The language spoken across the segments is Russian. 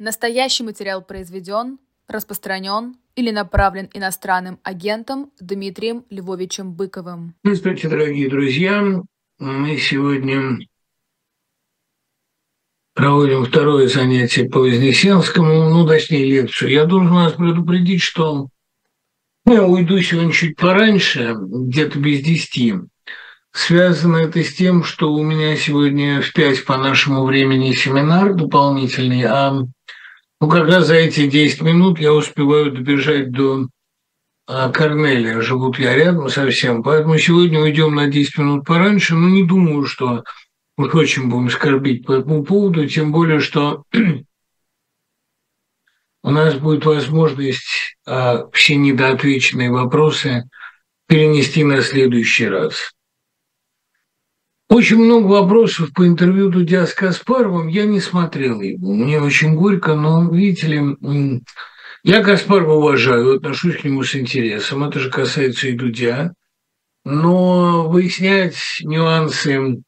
Настоящий материал произведен, распространен или направлен иностранным агентом Дмитрием Львовичем Быковым. Здравствуйте, дорогие друзья. Мы сегодня проводим второе занятие по Вознесенскому, ну, точнее, лекцию. Я должен вас предупредить, что я уйду сегодня чуть пораньше, где-то без десяти. Связано это с тем, что у меня сегодня в пять по нашему времени семинар дополнительный, а ну, как раз за эти 10 минут я успеваю добежать до а, Корнелия. Живут я рядом совсем. Поэтому сегодня уйдем на 10 минут пораньше. Но не думаю, что мы очень будем скорбить по этому поводу. Тем более, что у нас будет возможность а, все недоотвеченные вопросы перенести на следующий раз. Очень много вопросов по интервью Дудя с Каспаровым. Я не смотрел его. Мне очень горько, но, видите ли, я Каспарова уважаю, отношусь к нему с интересом. Это же касается и Дудя. Но выяснять нюансы,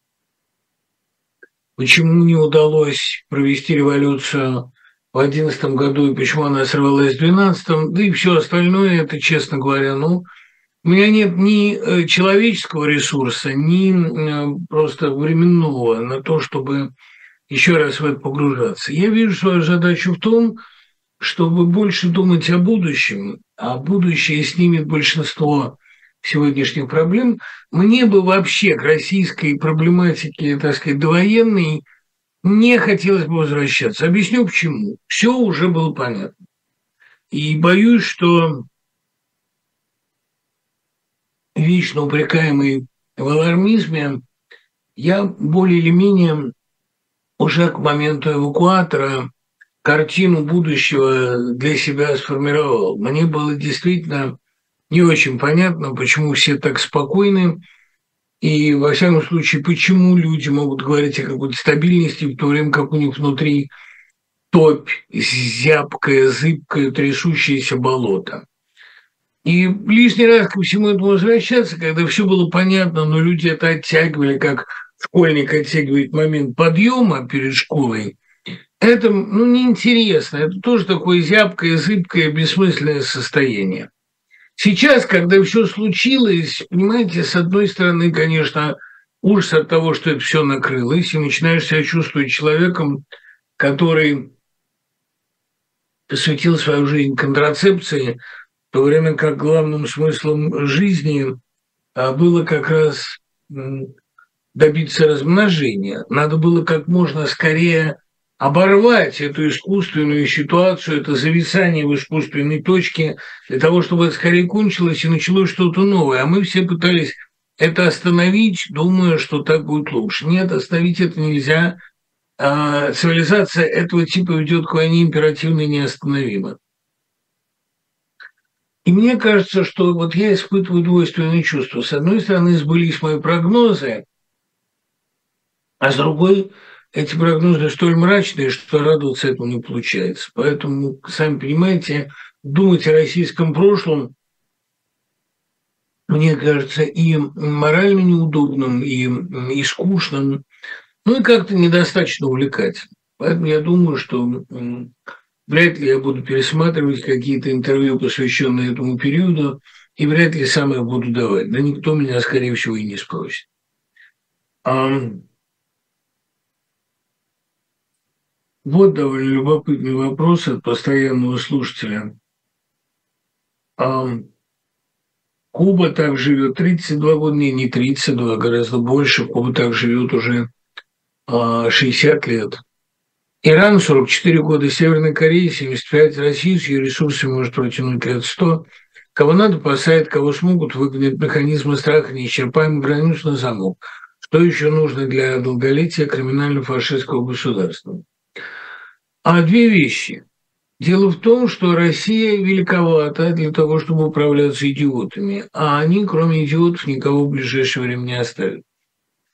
почему не удалось провести революцию в 2011 году и почему она сорвалась в 2012, да и все остальное, это, честно говоря, ну, у меня нет ни э, человеческого ресурса, ни э, просто временного на то, чтобы еще раз в это погружаться. Я вижу свою задачу в том, чтобы больше думать о будущем, а будущее снимет большинство сегодняшних проблем. Мне бы вообще к российской проблематике, так сказать, довоенной не хотелось бы возвращаться. Объясню почему. Все уже было понятно. И боюсь, что вечно упрекаемый в алармизме, я более или менее уже к моменту эвакуатора картину будущего для себя сформировал. Мне было действительно не очень понятно, почему все так спокойны, и, во всяком случае, почему люди могут говорить о какой-то стабильности, в то время как у них внутри топь, зябкое, зыбкое, трясущееся болото. И лишний раз ко всему этому возвращаться, когда все было понятно, но люди это оттягивали, как школьник оттягивает момент подъема перед школой, это ну, неинтересно. Это тоже такое зябкое, зыбкое, бессмысленное состояние. Сейчас, когда все случилось, понимаете, с одной стороны, конечно, ужас от того, что это все накрылось, и начинаешь себя чувствовать человеком, который посвятил свою жизнь контрацепции, то время как главным смыслом жизни а, было как раз добиться размножения. Надо было как можно скорее оборвать эту искусственную ситуацию, это зависание в искусственной точке, для того, чтобы это скорее кончилось и началось что-то новое. А мы все пытались это остановить, думая, что так будет лучше. Нет, остановить это нельзя. А цивилизация этого типа ведет к войне императивно и неостановимо. И мне кажется, что вот я испытываю двойственные чувства. С одной стороны, сбылись мои прогнозы, а с другой эти прогнозы столь мрачные, что радоваться этому не получается. Поэтому, сами понимаете, думать о российском прошлом, мне кажется, и морально неудобным, и, и скучным, ну и как-то недостаточно увлекательным. Поэтому я думаю, что Вряд ли я буду пересматривать какие-то интервью, посвященные этому периоду, и вряд ли сам их буду давать. Да никто меня, скорее всего, и не спросит. А... Вот довольно любопытный вопрос от постоянного слушателя. А... Куба так живет 32 года, не, не 32, гораздо больше. Куба так живет уже 60 а, лет. Иран 44 года, Северная Корея 75, Россия с ее ресурсами может протянуть лет 100. Кого надо, посадят, кого смогут, выгонят механизмы страха неисчерпаемый границу на замок. Что еще нужно для долголетия криминально-фашистского государства? А две вещи. Дело в том, что Россия великовата для того, чтобы управляться идиотами, а они, кроме идиотов, никого в ближайшее время не оставят.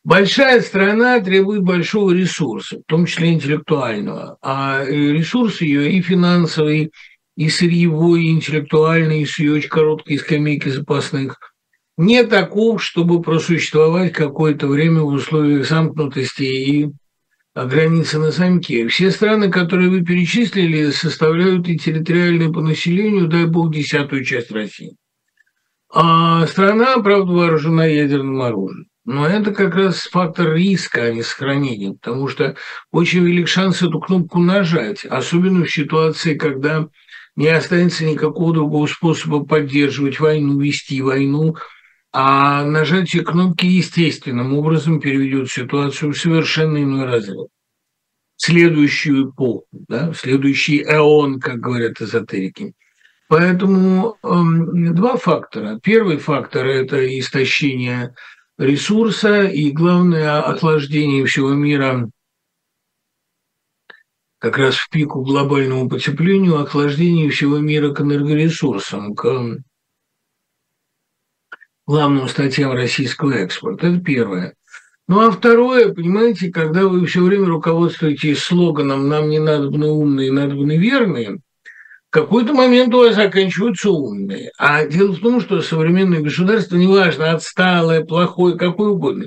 Большая страна требует большого ресурса, в том числе интеллектуального, а э, ресурс ее и финансовый, и сырьевой, и интеллектуальный, и с ее очень короткой скамейки запасных не таков, чтобы просуществовать какое-то время в условиях замкнутости и границы на замке. Все страны, которые вы перечислили, составляют и территориальные по населению, дай бог, десятую часть России. А страна, правда, вооружена ядерным оружием. Но это как раз фактор риска, а не сохранения, потому что очень велик шанс эту кнопку нажать, особенно в ситуации, когда не останется никакого другого способа поддерживать войну, вести войну, а нажатие кнопки естественным образом переведет ситуацию в совершенно иной разряд. Следующую эпоху, да, следующий эон, как говорят эзотерики. Поэтому э, два фактора. Первый фактор – это истощение ресурса и, главное, охлаждение всего мира как раз в пику глобальному потеплению, охлаждение всего мира к энергоресурсам, к главным статьям российского экспорта. Это первое. Ну а второе, понимаете, когда вы все время руководствуетесь слоганом «нам не надо бы умные, надо бы верные», какой-то момент у вас заканчиваются умные. А дело в том, что современное государство, неважно, отсталое, плохое, какое угодно,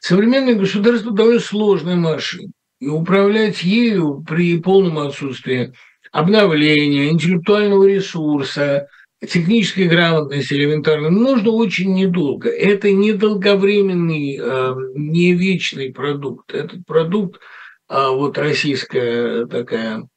современное государство довольно сложная машина. И управлять ею при полном отсутствии обновления, интеллектуального ресурса, технической грамотности элементарно нужно очень недолго. Это не долговременный, э, не вечный продукт. Этот продукт, а вот российская такая,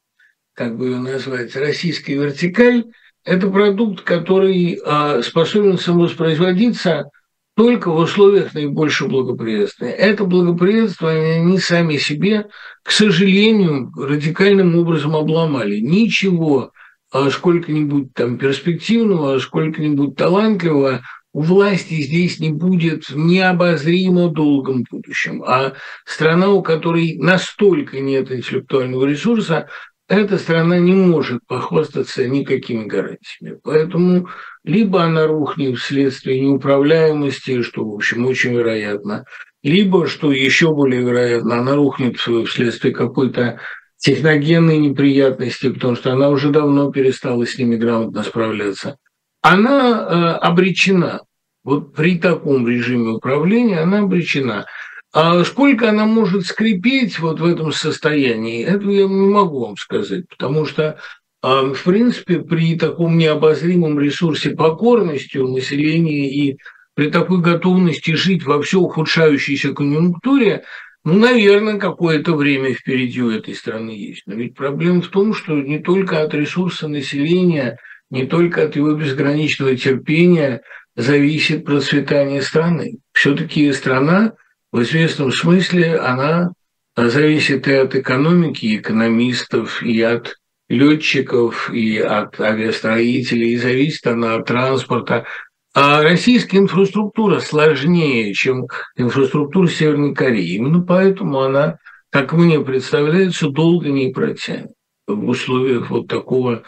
как бы ее назвать, российская вертикаль, это продукт, который а, способен самовоспроизводиться только в условиях наибольшего благоприятствия. Это благоприятствие они сами себе, к сожалению, радикальным образом обломали. Ничего а сколько-нибудь там перспективного, сколько-нибудь талантливого у власти здесь не будет в необозримо долгом будущем. А страна, у которой настолько нет интеллектуального ресурса, эта страна не может похвастаться никакими гарантиями. Поэтому либо она рухнет вследствие неуправляемости, что, в общем, очень вероятно, либо, что еще более вероятно, она рухнет вследствие какой-то техногенные неприятности, потому что она уже давно перестала с ними грамотно справляться, она э, обречена. Вот при таком режиме управления она обречена. А сколько она может скрипеть вот в этом состоянии, это я не могу вам сказать, потому что, э, в принципе, при таком необозримом ресурсе покорности у населения и при такой готовности жить во все ухудшающейся конъюнктуре, ну, наверное, какое-то время впереди у этой страны есть. Но ведь проблема в том, что не только от ресурса населения, не только от его безграничного терпения зависит процветание страны. Все-таки страна в известном смысле она зависит и от экономики, и экономистов, и от летчиков, и от авиастроителей, и зависит она от транспорта, а российская инфраструктура сложнее, чем инфраструктура Северной Кореи. Именно поэтому она, как мне представляется, долго не протянет в условиях вот такого,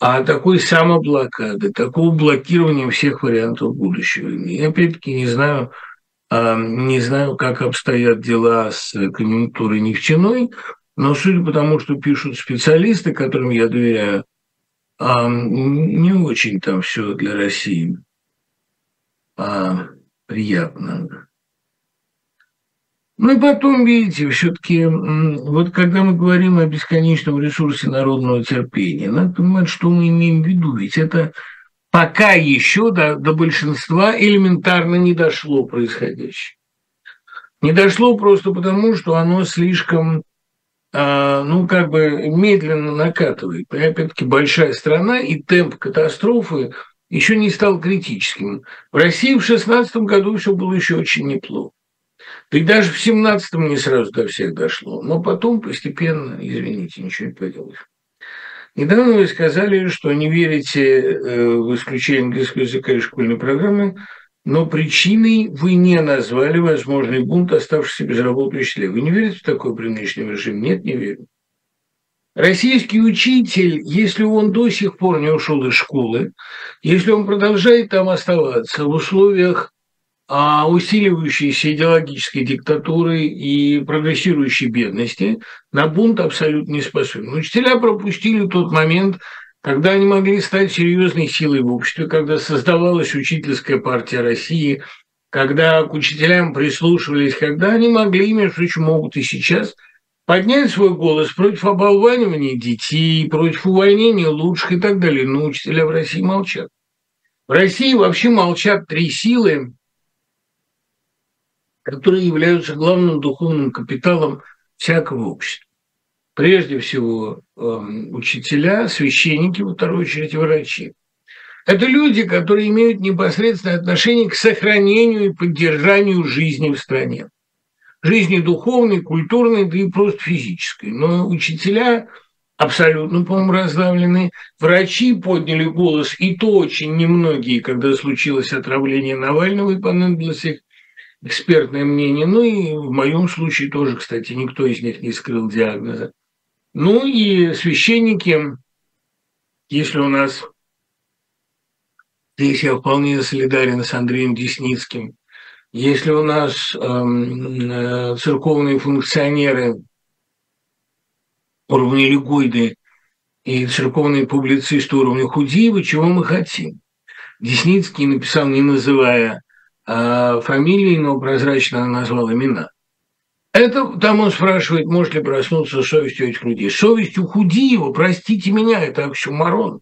а такой самоблокады, такого блокирования всех вариантов будущего. Я опять-таки не знаю, не знаю, как обстоят дела с конъюнктурой нефтяной, но судя по тому, что пишут специалисты, которым я доверяю, а, не очень там все для России а, приятно. Ну и потом, видите, все-таки, вот когда мы говорим о бесконечном ресурсе народного терпения, надо понимать, что мы имеем в виду. Ведь это пока еще до, до большинства элементарно не дошло происходящее. Не дошло просто потому, что оно слишком, а, ну, как бы медленно накатывает. И опять-таки большая страна, и темп катастрофы – еще не стал критическим. В России в 16 году все было еще очень неплохо. Да и даже в 17 не сразу до всех дошло. Но потом постепенно, извините, ничего не поделаешь. Недавно вы сказали, что не верите э, в исключение английского языка из школьной программы, но причиной вы не назвали возможный бунт оставшихся без работы учителей. Вы не верите в такой при нынешнем режиме? Нет, не верю. Российский учитель, если он до сих пор не ушел из школы, если он продолжает там оставаться в условиях усиливающейся идеологической диктатуры и прогрессирующей бедности, на бунт абсолютно не способен. Учителя пропустили тот момент, когда они могли стать серьезной силой в обществе, когда создавалась учительская партия России, когда к учителям прислушивались, когда они могли, между прочим, могут и сейчас – поднять свой голос против оболванивания детей, против увольнения лучших и так далее. Но учителя в России молчат. В России вообще молчат три силы, которые являются главным духовным капиталом всякого общества. Прежде всего, э, учителя, священники, во вторую очередь, врачи. Это люди, которые имеют непосредственное отношение к сохранению и поддержанию жизни в стране. Жизни духовной, культурной, да и просто физической. Но учителя абсолютно, по-моему, раздавлены. Врачи подняли голос, и то очень немногие, когда случилось отравление Навального, и понадобилось их экспертное мнение. Ну и в моем случае тоже, кстати, никто из них не скрыл диагноза. Ну и священники, если у нас Здесь я вполне солидарен с Андреем Десницким. Если у нас эм, э, церковные функционеры уровня Лигойды и церковные публицисты уровня Худиева, чего мы хотим? Десницкий написал, не называя э, фамилии, но прозрачно назвал имена. Это там он спрашивает, может ли проснуться совестью этих людей. Совесть у Худиева, простите меня, это оксюмарон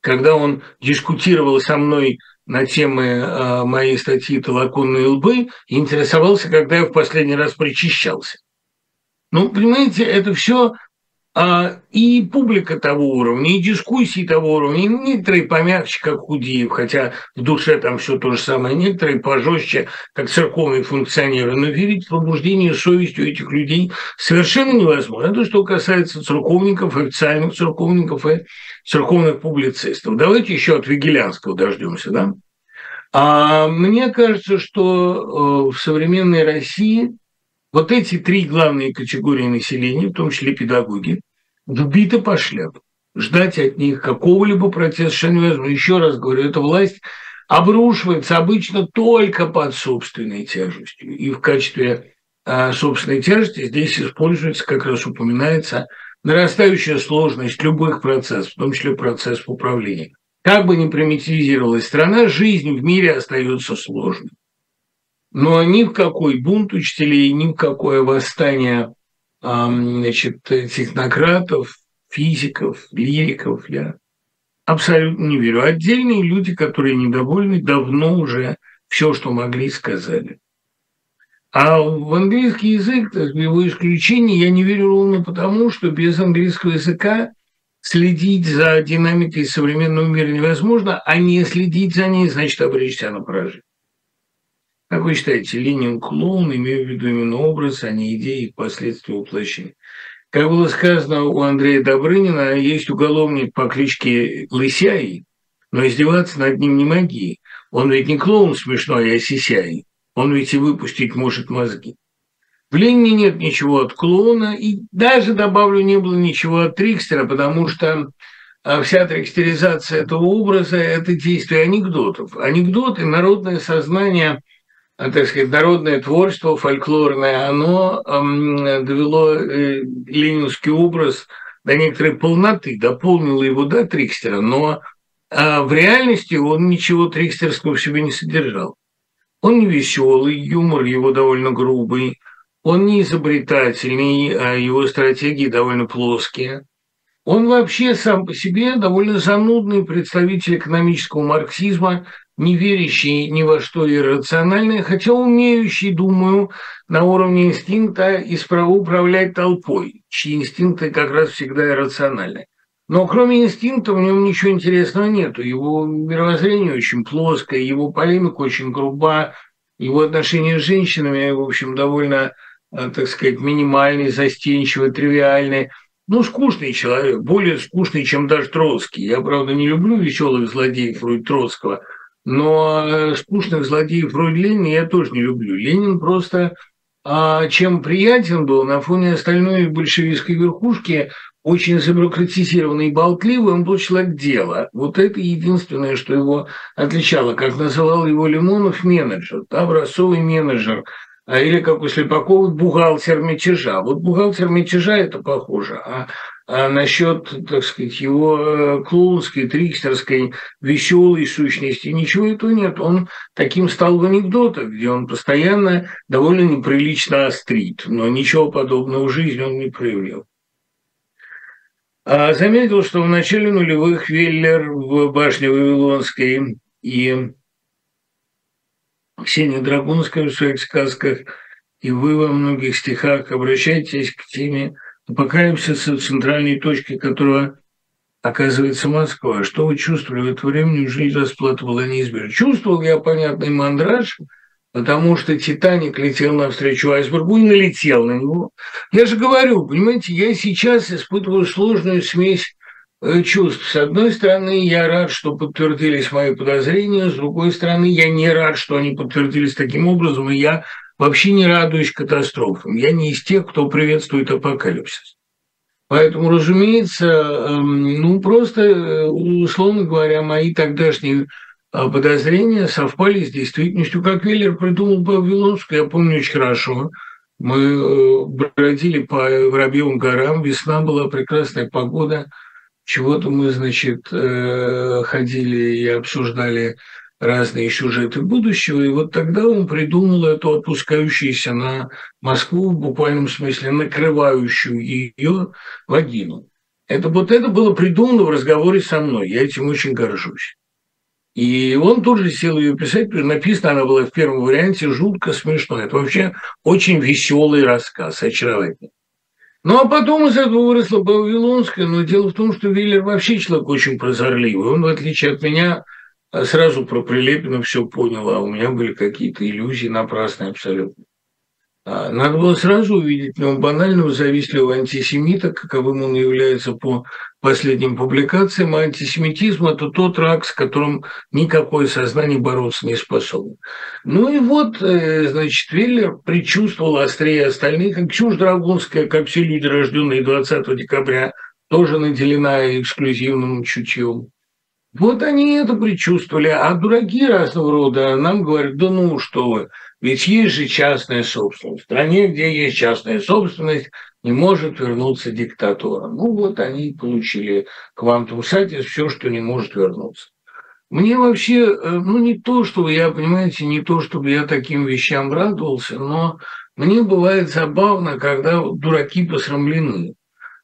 когда он дискутировал со мной на темы э, моей статьи «Толоконные лбы», интересовался, когда я в последний раз причащался. Ну, понимаете, это все а, и публика того уровня, и дискуссии того уровня, и некоторые помягче, как Худиев, хотя в душе там все то же самое, некоторые пожестче, как церковные функционеры, но верить в пробуждение совести у этих людей совершенно невозможно. Это что касается церковников, официальных церковников и церковных публицистов. Давайте еще от Вигелянского дождемся, да? А мне кажется, что э, в современной России вот эти три главные категории населения, в том числе педагоги, вбиты по шляпу. Ждать от них какого-либо протеста совершенно невозможно. Еще раз говорю, эта власть обрушивается обычно только под собственной тяжестью. И в качестве а, собственной тяжести здесь используется, как раз упоминается, нарастающая сложность любых процессов, в том числе процессов управления. Как бы ни примитивизировалась страна, жизнь в мире остается сложной. Но ни в какой бунт учителей, ни в какое восстание значит, технократов, физиков, лириков я абсолютно не верю. Отдельные люди, которые недовольны, давно уже все, что могли, сказали. А в английский язык, так, его исключение, я не верю ровно потому, что без английского языка следить за динамикой современного мира невозможно, а не следить за ней, значит, обречься на поражение. Как вы считаете, Ленин клоун, имею в виду именно образ, а не идеи и последствия воплощения? Как было сказано у Андрея Добрынина, есть уголовник по кличке Лысяй, но издеваться над ним не моги. Он ведь не клоун смешной, а сисяй. Он ведь и выпустить может мозги. В Ленине нет ничего от клоуна, и даже, добавлю, не было ничего от Трикстера, потому что а, вся трикстеризация этого образа – это действие анекдотов. Анекдоты, народное сознание – так сказать, народное творчество фольклорное, оно довело э, ленинский образ до некоторой полноты, дополнило его до Трикстера, но э, в реальности он ничего трикстерского в себе не содержал. Он не веселый, юмор его довольно грубый, он не изобретательный, а его стратегии довольно плоские. Он вообще сам по себе довольно занудный представитель экономического марксизма, не верящий ни во что иррациональное, хотя умеющий, думаю, на уровне инстинкта управлять толпой, чьи инстинкты как раз всегда иррациональны. Но кроме инстинкта в нем ничего интересного нету. Его мировоззрение очень плоское, его полемика очень груба, его отношения с женщинами, в общем, довольно, э, так сказать, минимальные, застенчивые, тривиальные. Ну, скучный человек, более скучный, чем даже Троцкий. Я, правда, не люблю веселых злодеев вроде Троцкого – но э, скучных злодеев вроде Ленина я тоже не люблю. Ленин просто а, чем приятен был на фоне остальной большевистской верхушки, очень забюрократизированный и болтливый, он был человек дела. Вот это единственное, что его отличало. Как называл его Лимонов, менеджер, да, образцовый менеджер. А, или, как у Слепакова, бухгалтер мятежа. Вот бухгалтер мятежа – это похоже. А насчет, так сказать, его э, клоунской, трикстерской, веселой сущности. Ничего этого нет. Он таким стал в анекдотах, где он постоянно довольно неприлично острит, но ничего подобного в жизни он не проявлял. А заметил, что в начале нулевых Веллер в башне Вавилонской и Ксения Драгунская в своих сказках, и вы во многих стихах обращаетесь к теме апокалипсиса, центральной точки которого оказывается Москва. Что вы чувствовали в это время? Неужели расплата была неизбежна? Чувствовал я понятный мандраж, потому что «Титаник» летел навстречу айсбергу и налетел на него. Я же говорю, понимаете, я сейчас испытываю сложную смесь э, чувств. С одной стороны, я рад, что подтвердились мои подозрения, с другой стороны, я не рад, что они подтвердились таким образом, и я вообще не радуюсь катастрофам. Я не из тех, кто приветствует апокалипсис. Поэтому, разумеется, эм, ну просто, э, условно говоря, мои тогдашние а, подозрения совпали с действительностью. Как Веллер придумал Вавилонскую, я помню очень хорошо. Мы э, бродили по Воробьевым горам, весна была, прекрасная погода. Чего-то мы, значит, э, ходили и обсуждали разные сюжеты будущего, и вот тогда он придумал эту опускающуюся на Москву, в буквальном смысле накрывающую ее вагину. Это вот это было придумано в разговоре со мной, я этим очень горжусь. И он тут же сел ее писать, написана она была в первом варианте жутко смешно. Это вообще очень веселый рассказ, очаровательный. Ну, а потом из этого выросла Вавилонская, но дело в том, что Виллер вообще человек очень прозорливый. Он, в отличие от меня, сразу про Прилепина все понял, а у меня были какие-то иллюзии напрасные абсолютно. А, надо было сразу увидеть в нем банального завистливого антисемита, каковым он является по последним публикациям. А антисемитизм – это тот рак, с которым никакое сознание бороться не способно. Ну и вот, э, значит, Веллер предчувствовал острее остальных, как Ксюш Драгунская, как все люди, рожденные 20 декабря, тоже наделена эксклюзивным чутьем. Вот они это предчувствовали, а дураки разного рода нам говорят, да ну что вы, ведь есть же частная собственность. В стране, где есть частная собственность, не может вернуться диктатура. Ну вот они получили квантум сатис, все, что не может вернуться. Мне вообще, э, ну не то, чтобы я, понимаете, не то, чтобы я таким вещам радовался, но мне бывает забавно, когда дураки посрамлены.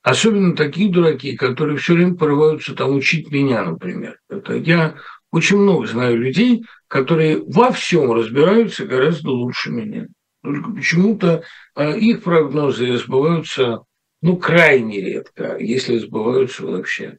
Особенно такие дураки, которые все время порываются там учить меня, например. Это я очень много знаю людей, которые во всем разбираются гораздо лучше меня. Только почему-то а, их прогнозы сбываются, ну, крайне редко, если сбываются вообще.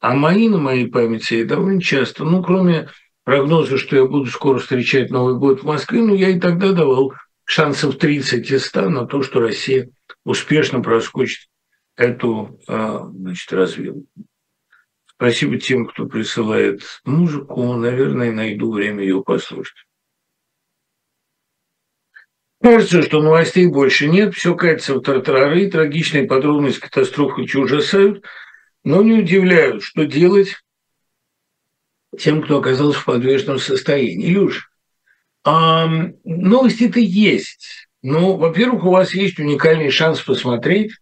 А мои на моей памяти довольно часто, ну, кроме прогноза, что я буду скоро встречать Новый год в Москве, ну, я и тогда давал шансов 30 из 100 на то, что Россия успешно проскочит эту а, значит, развилку. Спасибо тем, кто присылает музыку. Наверное, найду время ее послушать. Кажется, что новостей больше нет, все катится в тартарары, трагичные подробности катастрофы ужасают, но не удивляют, что делать тем, кто оказался в подвешенном состоянии. Илюш, а, новости-то есть. Ну, во-первых, у вас есть уникальный шанс посмотреть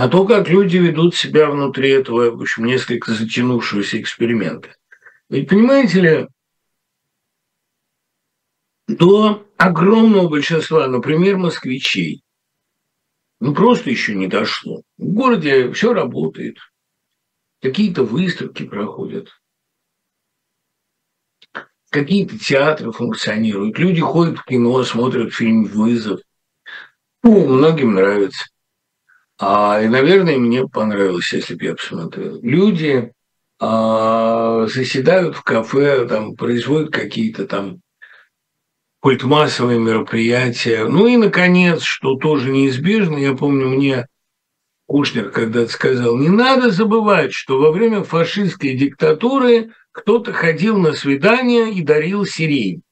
а то, как люди ведут себя внутри этого, в общем, несколько затянувшегося эксперимента. Ведь понимаете ли, до огромного большинства, например, москвичей, ну просто еще не дошло. В городе все работает, какие-то выставки проходят, какие-то театры функционируют, люди ходят в кино, смотрят фильм «Вызов». Ну, многим нравится. А, и, наверное, мне понравилось, если бы я посмотрел. Люди а, заседают в кафе, там, производят какие-то там культмассовые мероприятия. Ну и, наконец, что тоже неизбежно, я помню, мне Кушнер когда-то сказал, не надо забывать, что во время фашистской диктатуры кто-то ходил на свидания и дарил сирень.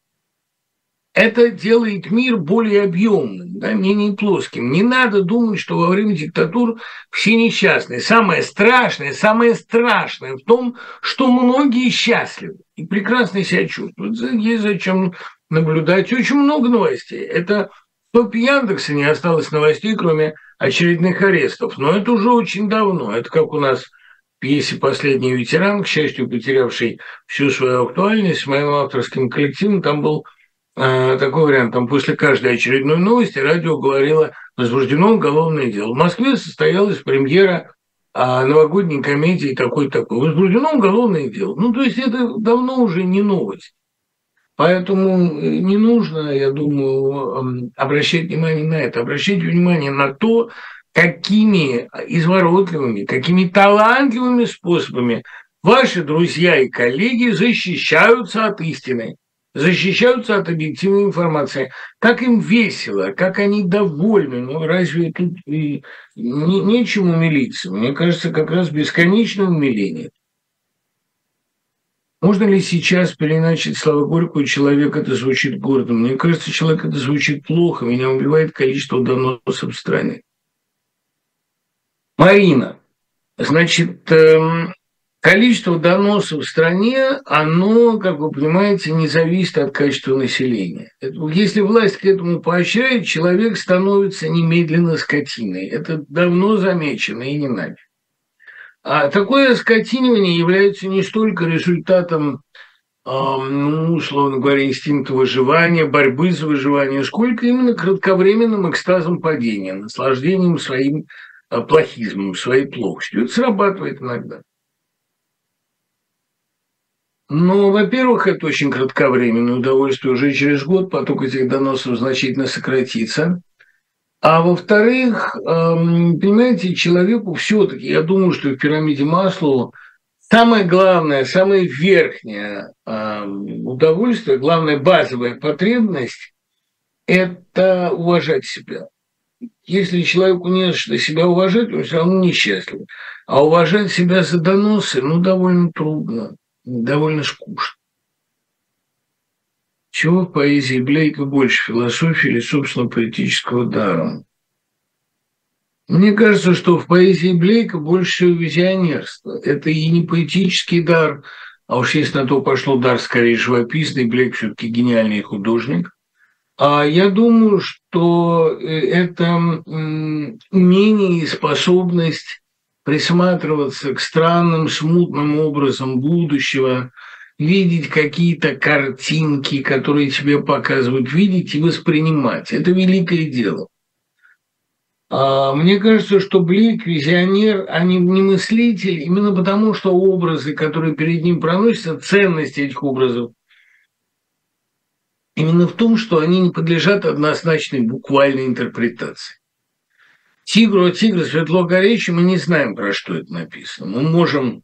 Это делает мир более объемным, да, менее плоским. Не надо думать, что во время диктатур все несчастные. Самое страшное, самое страшное в том, что многие счастливы и прекрасно себя чувствуют. Есть зачем наблюдать очень много новостей. Это В топе Яндекса не осталось новостей, кроме очередных арестов. Но это уже очень давно. Это как у нас пьесе «Последний ветеран», к счастью, потерявший всю свою актуальность, с моим авторским коллективом там был такой вариант. Там после каждой очередной новости радио говорило «возбуждено уголовное дело». В Москве состоялась премьера а новогодней комедии такой-такой. Возбуждено уголовное дело. Ну, то есть это давно уже не новость. Поэтому э, не нужно, я думаю, обращать внимание на это. Обращать внимание на то, какими изворотливыми, какими талантливыми способами ваши друзья и коллеги защищаются от истины защищаются от объективной информации. Как им весело, как они довольны. Ну, разве тут и не, нечем умилиться? Мне кажется, как раз бесконечное умиление. Можно ли сейчас переначить слова Горького «человек» это звучит гордо? Мне кажется, человек это звучит плохо. Меня убивает количество доносов в стране. Марина, значит, эм, Количество доносов в стране, оно, как вы понимаете, не зависит от качества населения. Если власть к этому поощряет, человек становится немедленно скотиной. Это давно замечено и не надо. А такое скотинивание является не столько результатом, ну, условно говоря, инстинкта выживания, борьбы за выживание, сколько именно кратковременным экстазом падения, наслаждением своим а, плохизмом, своей плохостью. Это срабатывает иногда. Ну, во-первых, это очень кратковременное удовольствие. Уже через год поток этих доносов значительно сократится. А во-вторых, понимаете, человеку все-таки, я думаю, что в пирамиде Маслоу самое главное, самое верхнее удовольствие, главная базовая потребность – это уважать себя. Если человеку не за что себя уважать, он все равно несчастлив. А уважать себя за доносы, ну, довольно трудно довольно скучно. Чего в поэзии Блейка больше, философии или, собственно, поэтического дара? Мне кажется, что в поэзии Блейка больше визионерства. Это и не поэтический дар, а уж если на то пошло дар скорее живописный, Блейк все-таки гениальный художник. А я думаю, что э, это умение и способность присматриваться к странным, смутным образом будущего, видеть какие-то картинки, которые тебе показывают, видеть и воспринимать. Это великое дело. А, мне кажется, что Блик, визионер, а не, не мыслитель, именно потому, что образы, которые перед ним проносятся, ценность этих образов, именно в том, что они не подлежат однозначной буквальной интерпретации. Тигру от тигра светло горячий, мы не знаем, про что это написано. Мы можем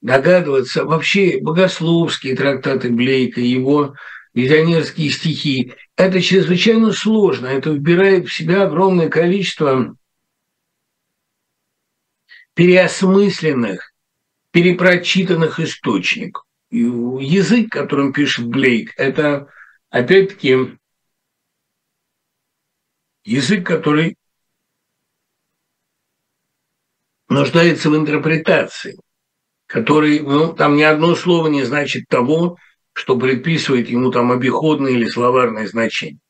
догадываться. Вообще богословские трактаты Блейка, его визионерские стихи, это чрезвычайно сложно. Это вбирает в себя огромное количество переосмысленных, перепрочитанных источников. И язык, которым пишет Блейк, это опять-таки язык, который нуждается в интерпретации, который, ну, там ни одно слово не значит того, что предписывает ему там обиходное или словарное значение.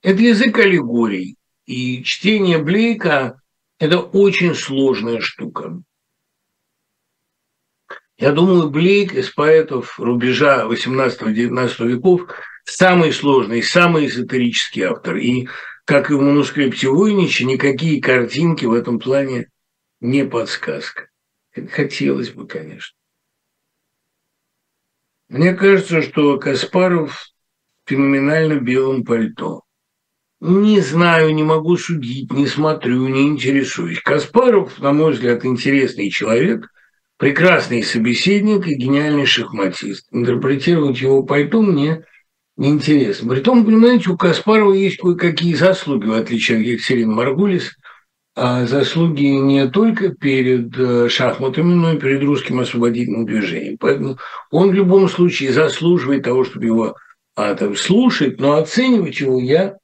Это язык аллегорий, и чтение Блейка – это очень сложная штука. Я думаю, Блейк из поэтов рубежа 18-19 веков самый сложный, самый эзотерический автор. И как и в манускрипте Войнича, никакие картинки в этом плане не подсказка. Хотелось бы, конечно. Мне кажется, что Каспаров феноменально белом пальто. Не знаю, не могу судить, не смотрю, не интересуюсь. Каспаров, на мой взгляд, интересный человек, прекрасный собеседник и гениальный шахматист. Интерпретировать его пальто мне – неинтересно. Притом, понимаете, у Каспарова есть кое-какие заслуги, в отличие от Екатерины Маргулис, а заслуги не только перед э, шахматами, но и перед русским освободительным движением. Поэтому он в любом случае заслуживает того, чтобы его а, там, слушать, но оценивать его я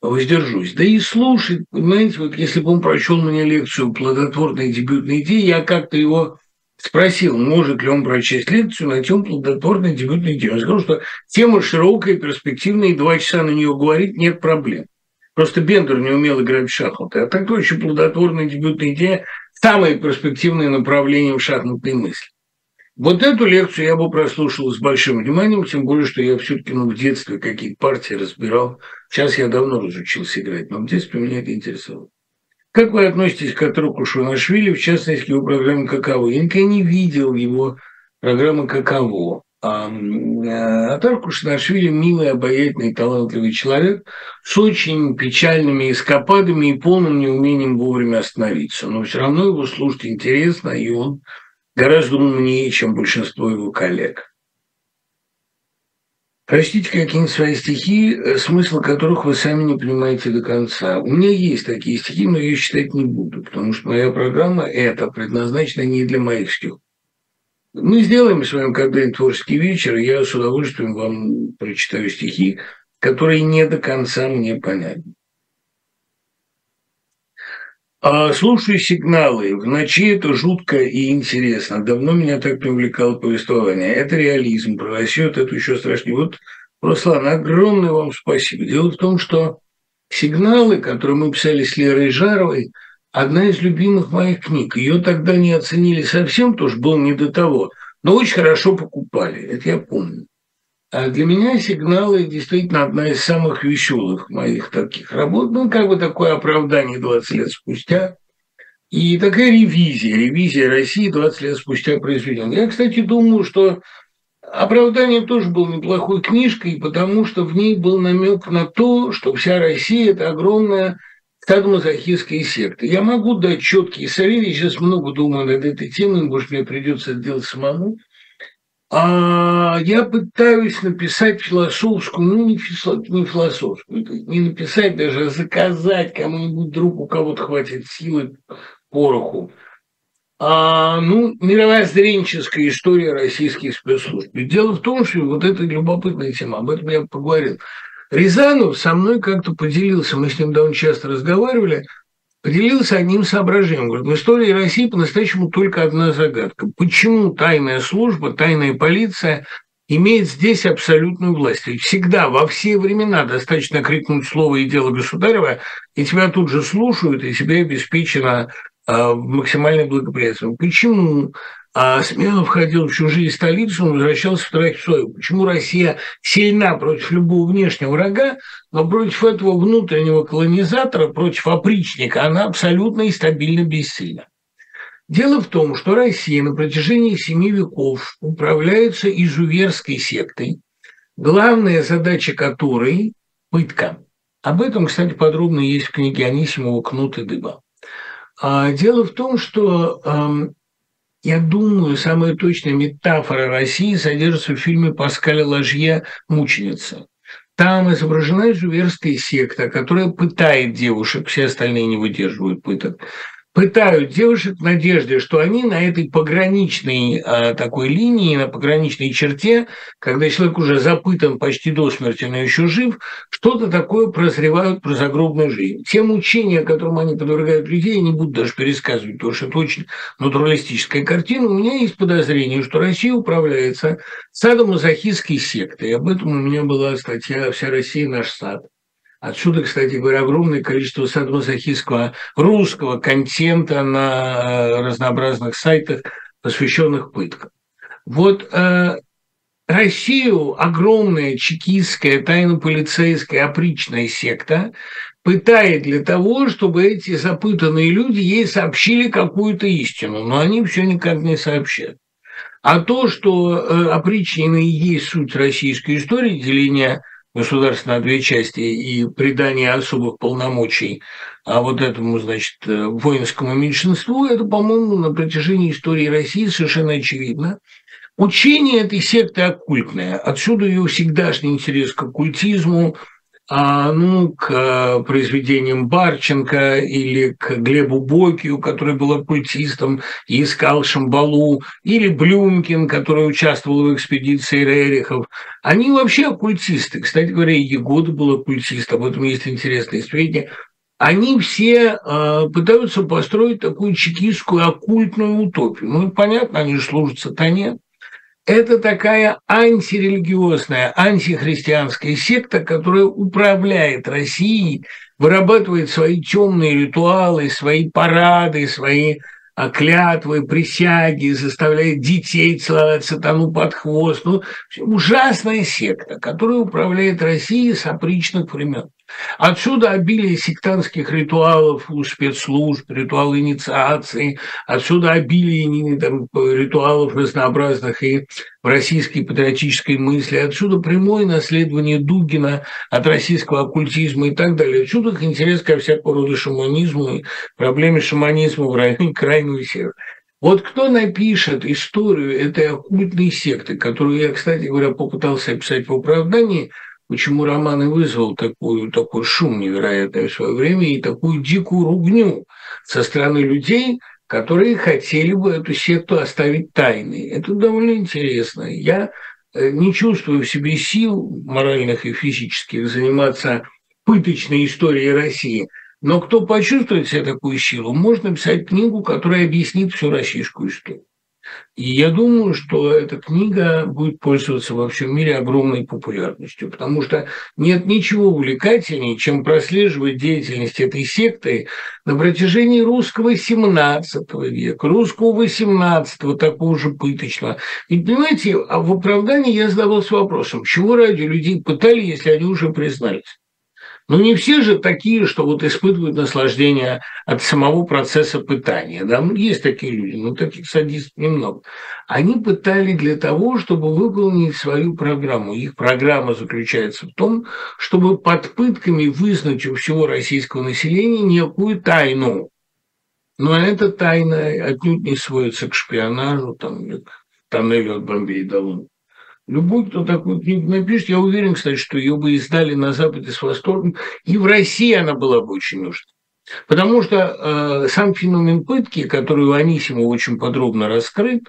воздержусь. Да и слушать, понимаете, вот если бы он прочел мне лекцию «Плодотворные дебютные идеи», я как-то его спросил, может ли он прочесть лекцию на тему плодотворной дебютной темы. Сказал, что тема широкая, перспективная, и два часа на нее говорить нет проблем. Просто Бендер не умел играть в шахматы. А так очень плодотворная дебютная идея – самое перспективное направление в шахматной мысли. Вот эту лекцию я бы прослушал с большим вниманием, тем более, что я все-таки ну, в детстве какие-то партии разбирал. Сейчас я давно разучился играть, но в детстве меня это интересовало. Как вы относитесь к Атруку Шунашвили, в частности, к его программе «Каково»? Я никогда не видел его программы «Каково». А Атар Кушнашвили – милый, обаятельный, талантливый человек с очень печальными эскападами и полным неумением вовремя остановиться. Но все равно его слушать интересно, и он гораздо умнее, чем большинство его коллег. Прочтите какие-нибудь свои стихи, э, смысл которых вы сами не понимаете до конца. У меня есть такие стихи, но я читать не буду, потому что моя программа эта предназначена не для моих стихов. Мы сделаем с вами когда-нибудь творческий вечер, и я с удовольствием вам прочитаю стихи, которые не до конца мне понятны. А слушаю сигналы. В ночи это жутко и интересно. Давно меня так привлекало повествование. Это реализм. Про Россию это еще страшнее. Вот, Руслан, огромное вам спасибо. Дело в том, что сигналы, которые мы писали с Лерой Жаровой, одна из любимых моих книг. Ее тогда не оценили совсем, потому что было не до того, но очень хорошо покупали. Это я помню. А для меня сигналы действительно одна из самых веселых моих таких работ. Ну, как бы такое оправдание 20 лет спустя. И такая ревизия, ревизия России 20 лет спустя произведена. Я, кстати, думаю, что «Оправдание» тоже был неплохой книжкой, потому что в ней был намек на то, что вся Россия – это огромная садомазохистская секта. Я могу дать четкие советы, я сейчас много думаю над этой темой, может, мне придется это делать самому – а я пытаюсь написать философскую, ну не, философскую, не написать даже, а заказать кому-нибудь друг, у кого-то хватит силы, пороху. А, ну, мировоззренческая история российских спецслужб. Дело в том, что вот это любопытная тема, об этом я поговорил. Рязанов со мной как-то поделился, мы с ним довольно часто разговаривали – поделился одним соображением. Говорит, в истории России по-настоящему только одна загадка. Почему тайная служба, тайная полиция имеет здесь абсолютную власть. Ведь всегда, во все времена достаточно крикнуть слово и дело государева, и тебя тут же слушают, и тебе обеспечено э, максимальное благоприятие. Почему а смело входил в чужие столицы, он возвращался вторая свою. Почему Россия сильна против любого внешнего врага, но против этого внутреннего колонизатора, против опричника, она абсолютно и стабильно бессильна. Дело в том, что Россия на протяжении семи веков управляется изуверской сектой, главная задача которой – пытка. Об этом, кстати, подробно есть в книге Анисимова «Кнут и дыба». А дело в том, что я думаю, самая точная метафора России содержится в фильме Паскаля Ложье «Мученица». Там изображена изуверская секта, которая пытает девушек, все остальные не выдерживают пыток, пытают девушек в надежде, что они на этой пограничной а, такой линии, на пограничной черте, когда человек уже запытан почти до смерти, но еще жив, что-то такое прозревают про загробную жизнь. Те мучения, которым они подвергают людей, я не буду даже пересказывать, потому что это очень натуралистическая картина. У меня есть подозрение, что Россия управляется садомазохистской сектой. Об этом у меня была статья «Вся Россия – наш сад». Отсюда, кстати говоря, огромное количество садомазохистского русского контента на э, разнообразных сайтах, посвященных пыткам. Вот э, Россию огромная чекистская, тайно-полицейская, опричная секта пытает для того, чтобы эти запытанные люди ей сообщили какую-то истину, но они все никак не сообщат. А то, что э, опричнины есть суть российской истории, деление – государство на две части и придание особых полномочий а вот этому, значит, э, воинскому меньшинству, это, по-моему, на протяжении истории России совершенно очевидно. Учение этой секты оккультное. Отсюда ее всегдашний интерес к оккультизму, а, ну, к э, произведениям Барченко или к Глебу Бокию, который был оккультистом и искал Шамбалу, или Блюмкин, который участвовал в экспедиции Рерихов. Они вообще оккультисты. Кстати говоря, Егода был оккультист, об этом есть интересные сведения. они все э, пытаются построить такую чекистскую оккультную утопию. Ну, понятно, они служат сатане. Это такая антирелигиозная, антихристианская секта, которая управляет Россией, вырабатывает свои темные ритуалы, свои парады, свои а, клятвы, присяги, заставляет детей целовать сатану под хвост. Ну, ужасная секта, которая управляет Россией с опричных времен. Отсюда обилие сектантских ритуалов у спецслужб, ритуалы инициации, отсюда обилие там, ритуалов разнообразных и в российской патриотической мысли, отсюда прямое наследование Дугина от российского оккультизма и так далее. Отсюда их интерес ко всякого рода шаманизму и проблеме шаманизма в районе Крайнего Севера. Вот кто напишет историю этой оккультной секты, которую я, кстати говоря, попытался описать в оправдании – почему роман и вызвал такую, такой шум невероятный в свое время и такую дикую ругню со стороны людей, которые хотели бы эту секту оставить тайной. Это довольно интересно. Я э, не чувствую в себе сил моральных и физических заниматься пыточной историей России. Но кто почувствует себе такую силу, можно написать книгу, которая объяснит всю российскую историю. И я думаю, что эта книга будет пользоваться во всем мире огромной популярностью, потому что нет ничего увлекательнее, чем прослеживать деятельность этой секты на протяжении русского XVII века, русского XVIII, такого же пыточного. Ведь, понимаете, а в оправдании я задавался вопросом, чего ради людей пытали, если они уже признались? Но не все же такие, что вот испытывают наслаждение от самого процесса пытания. Да? Ну, есть такие люди, но таких садистов немного. Они пытали для того, чтобы выполнить свою программу. Их программа заключается в том, чтобы под пытками вызнать у всего российского населения некую тайну. Но эта тайна отнюдь не сводится к шпионажу, там, к тоннелю от Бомбея до Луны. Любой, кто такую книгу напишет, я уверен, кстати, что ее бы издали на Западе с восторгом, и в России она была бы очень нужна. Потому что э, сам феномен пытки, который у Анисимова очень подробно раскрыт,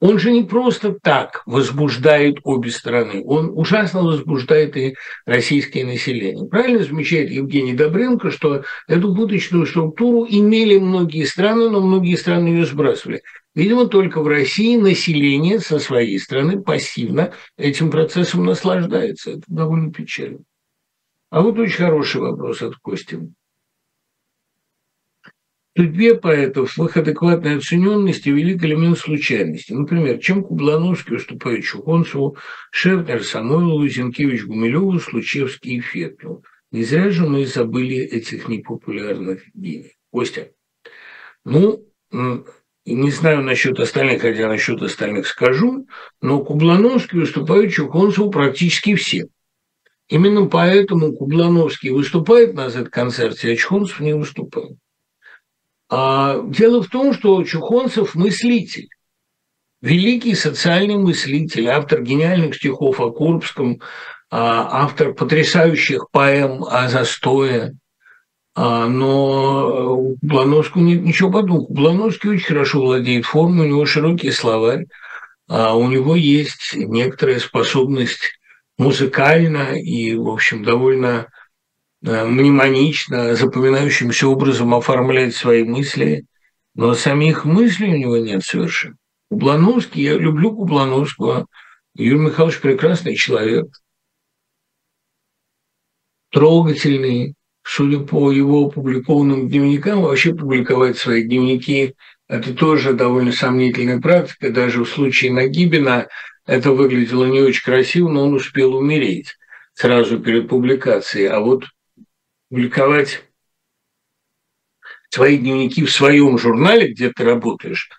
он же не просто так возбуждает обе стороны, он ужасно возбуждает и российское население. Правильно замечает Евгений Добренко, что эту пыточную структуру имели многие страны, но многие страны ее сбрасывали. Видимо, только в России население со своей стороны пассивно этим процессом наслаждается. Это довольно печально. А вот очень хороший вопрос от Кости. В судьбе поэтов в их адекватной оцененности велик элемент случайности. Например, чем Кублановский уступает Чухонцеву, Шефнер, Самойлову, Зинкевич, Гумилеву, Случевский и Фетну. Не зря же мы забыли этих непопулярных гений. Костя, ну, не знаю насчет остальных, хотя насчет остальных скажу, но Кублановский выступает Чухонцеву практически все. Именно поэтому Кублановский выступает на Z-концерте, а Чухонцев не выступает. А дело в том, что Чухонцев мыслитель, великий социальный мыслитель, автор гениальных стихов о Курбском, а, автор потрясающих поэм о застое. А, но у Блановского нет ничего подобного. Блановский очень хорошо владеет формой, у него широкий словарь, а у него есть некоторая способность музыкально и, в общем, довольно Э, мнемонично, запоминающимся образом оформлять свои мысли, но самих мыслей у него нет совершенно. Кублановский, я люблю Кублановского. Юрий Михайлович прекрасный человек, трогательный, судя по его опубликованным дневникам, вообще публиковать свои дневники – это тоже довольно сомнительная практика. Даже в случае Нагибина это выглядело не очень красиво, но он успел умереть сразу перед публикацией. А вот публиковать свои дневники в своем журнале, где ты работаешь,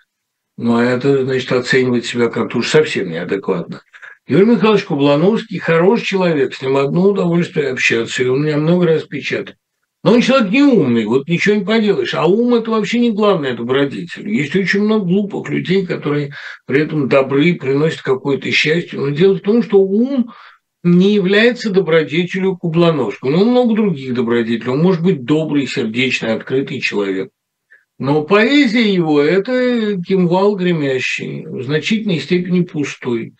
ну, а это, значит, оценивать себя как-то уж совсем неадекватно. Юрий Михайлович Кублановский хороший человек, с ним одно удовольствие общаться, и он меня много раз печатает. Но он человек не умный, вот ничего не поделаешь. А ум – это вообще не главное добродетель. Есть очень много глупых людей, которые при этом добры, приносят какое-то счастье. Но дело в том, что ум не является добродетелью Кублановского. Но много других добродетелей. Он может быть добрый, сердечный, открытый человек. Но поэзия его – это кимвал гремящий, в значительной степени пустой.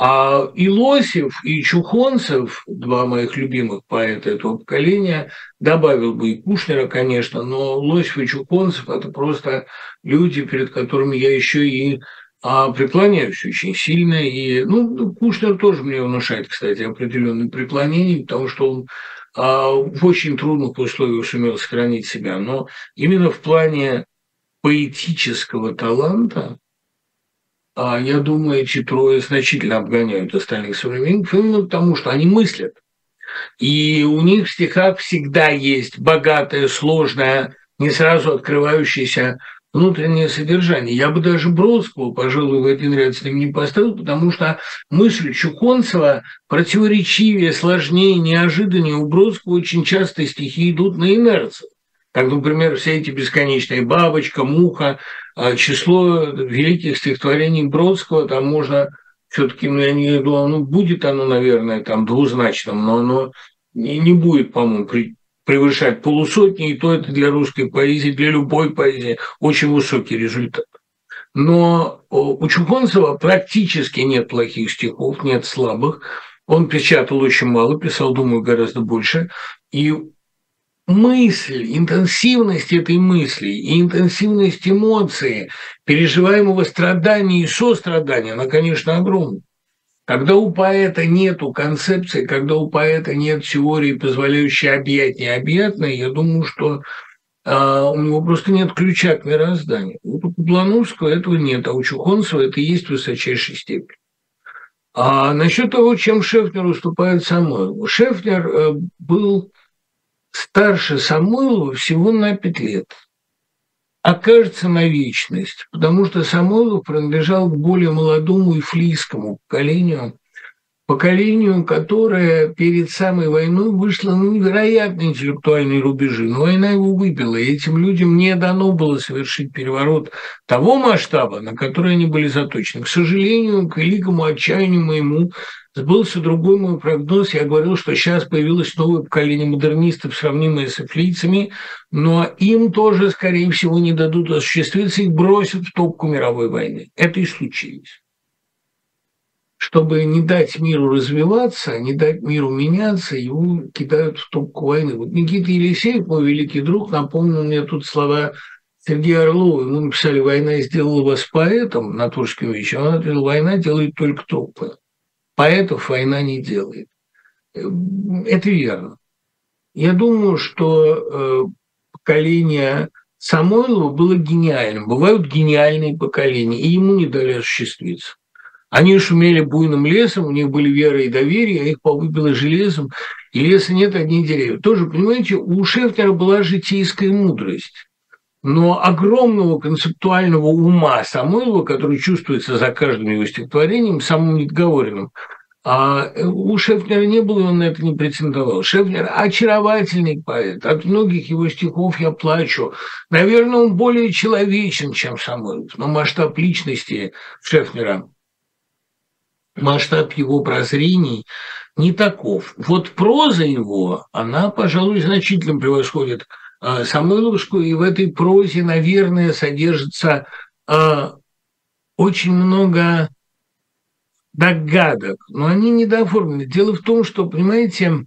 А и Лосев, и Чухонцев, два моих любимых поэта этого поколения, добавил бы и Кушнера, конечно, но Лосев и Чухонцев – это просто люди, перед которыми я еще и а преклоняюсь очень сильно. И, ну, Кушнер тоже мне внушает, кстати, определенное преклонение, потому что он а, в очень трудных условиях сумел сохранить себя. Но именно в плане поэтического таланта я думаю, эти трое значительно обгоняют остальных современников именно потому, что они мыслят. И у них в стихах всегда есть богатое, сложное, не сразу открывающееся внутреннее содержание. Я бы даже Бродского, пожалуй, в один ряд с ним не поставил, потому что мысль Чуконцева противоречивее, сложнее, неожиданнее. У Бродского очень часто стихи идут на инерцию. Как, например, все эти бесконечные «Бабочка», «Муха», а число великих стихотворений Бродского, там можно все-таки, ну, я не думаю, ну, будет оно, наверное, там двузначным, но оно не, не будет, по-моему, при, превышать полусотни, и то это для русской поэзии, для любой поэзии очень высокий результат. Но у Чухонцева практически нет плохих стихов, нет слабых. Он печатал очень мало, писал, думаю, гораздо больше. И мысль, интенсивность этой мысли и интенсивность эмоции, переживаемого страдания и сострадания, она, конечно, огромна. Когда у поэта нет концепции, когда у поэта нет теории, позволяющей объять необъятное, я думаю, что а, у него просто нет ключа к мирозданию. У Плановского этого нет, а у Чухонцева это есть в высочайшей степени. А насчет того, чем Шефнер уступает Самойлову. Шефнер э, был старше Самойлова всего на пять лет, окажется на вечность, потому что Самойлов принадлежал к более молодому и флийскому поколению, поколению, которое перед самой войной вышло на невероятные интеллектуальные рубежи. Но война его выбила, и этим людям не дано было совершить переворот того масштаба, на который они были заточены. К сожалению, к великому отчаянию моему, Сбылся другой мой прогноз. Я говорил, что сейчас появилось новое поколение модернистов, сравнимое с эфлийцами, но им тоже, скорее всего, не дадут осуществиться, их бросят в топку мировой войны. Это и случилось. Чтобы не дать миру развиваться, не дать миру меняться, его кидают в топку войны. Вот Никита Елисеев, мой великий друг, напомнил мне тут слова Сергея Орлова. Ему написали «Война сделала вас поэтом» на Турском вече. Он ответил «Война делает только трупы» поэтов война не делает. Это верно. Я думаю, что э, поколение Самойлова было гениальным. Бывают гениальные поколения, и ему не дали осуществиться. Они шумели буйным лесом, у них были вера и доверие, а их повыбило железом, и леса нет, одни деревья. Тоже, понимаете, у Шефнера была житейская мудрость. Но огромного концептуального ума Самойлова, который чувствуется за каждым его стихотворением, самым недоговоренным, а у Шефнера не было, он на это не претендовал. Шефнер – очаровательный поэт. От многих его стихов я плачу. Наверное, он более человечен, чем Самойлов. Но масштаб личности Шефнера, масштаб его прозрений не таков. Вот проза его, она, пожалуй, значительно превосходит а, Самойловскую, и в этой прозе, наверное, содержится а, очень много догадок, но они недооформлены. Дело в том, что, понимаете,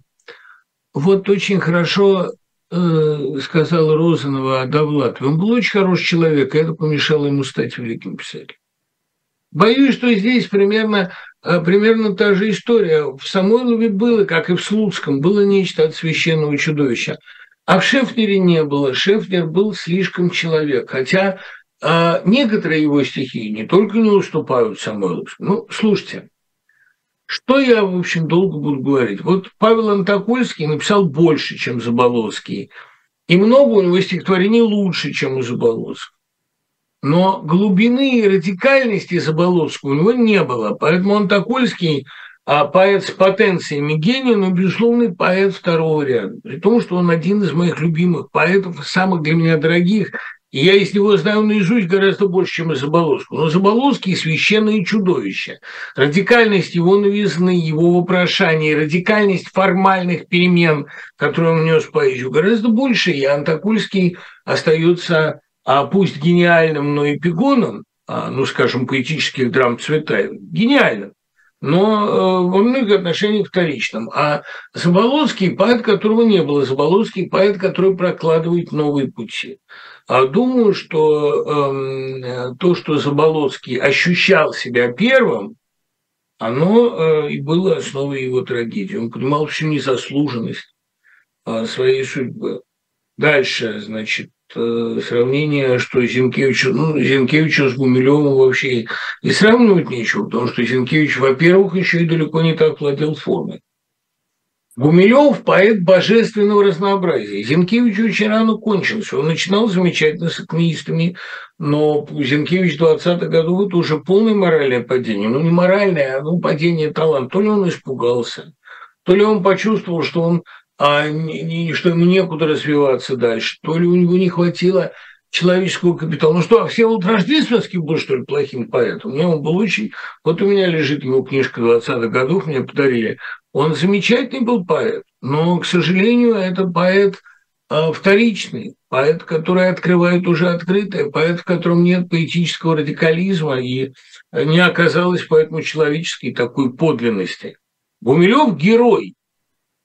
вот очень хорошо э, сказал Розанова о Довлатове. Он был очень хороший человек, и это помешало ему стать великим писателем. Боюсь, что здесь примерно, э, примерно та же история. В Самойлове было, как и в Слуцком, было нечто от священного чудовища. А в Шефнере не было. Шефнер был слишком человек. Хотя а некоторые его стихи не только не уступают Самойловскому. Ну, слушайте, что я, в общем, долго буду говорить? Вот Павел Антокольский написал больше, чем Заболоцкий. И много у него стихотворений лучше, чем у Заболоцкого. Но глубины и радикальности Заболоцкого у него не было. Поэтому Антокольский а поэт с потенциями гения, но, безусловно, поэт второго ряда. При том, что он один из моих любимых поэтов, самых для меня дорогих, и я из него знаю наизусть гораздо больше, чем из Заболоцкого. Но Заболоцкий – священное чудовище. Радикальность его новизны, его вопрошаний, радикальность формальных перемен, которые он внес в поэзию, гораздо больше. И Антокольский остается а пусть гениальным, но эпигоном, а, ну, скажем, поэтических драм Цветаева, гениальным, но э, во многих отношениях вторичным. А Заболоцкий – поэт, которого не было. Заболоцкий – поэт, который прокладывает новые пути. А думаю, что э, то, что Заболоцкий ощущал себя первым, оно э, и было основой его трагедии. Он понимал всю незаслуженность э, своей судьбы. Дальше, значит, сравнение, что Зинкевич, ну, Зинкевича с Гумилевым вообще и сравнивать нечего, потому что Зинкевич, во-первых, еще и далеко не так владел формой. Гумилев – поэт божественного разнообразия. Зинкевич очень рано кончился. Он начинал замечательно с акмеистами, но Зинкевич в 20-х годов – это уже полное моральное падение. Ну, не моральное, а ну, падение таланта. То ли он испугался, то ли он почувствовал, что, он, а, не, не, что ему некуда развиваться дальше, то ли у него не хватило человеческого капитала. Ну что, а Всеволод Рождественский был, что ли, плохим поэтом? Мне он был очень... Вот у меня лежит его книжка 20-х годов, мне подарили. Он замечательный был поэт, но, к сожалению, это поэт а, вторичный, поэт, который открывает уже открытое, поэт, в котором нет поэтического радикализма и не оказалось поэтому человеческой такой подлинности. Гумилев – герой,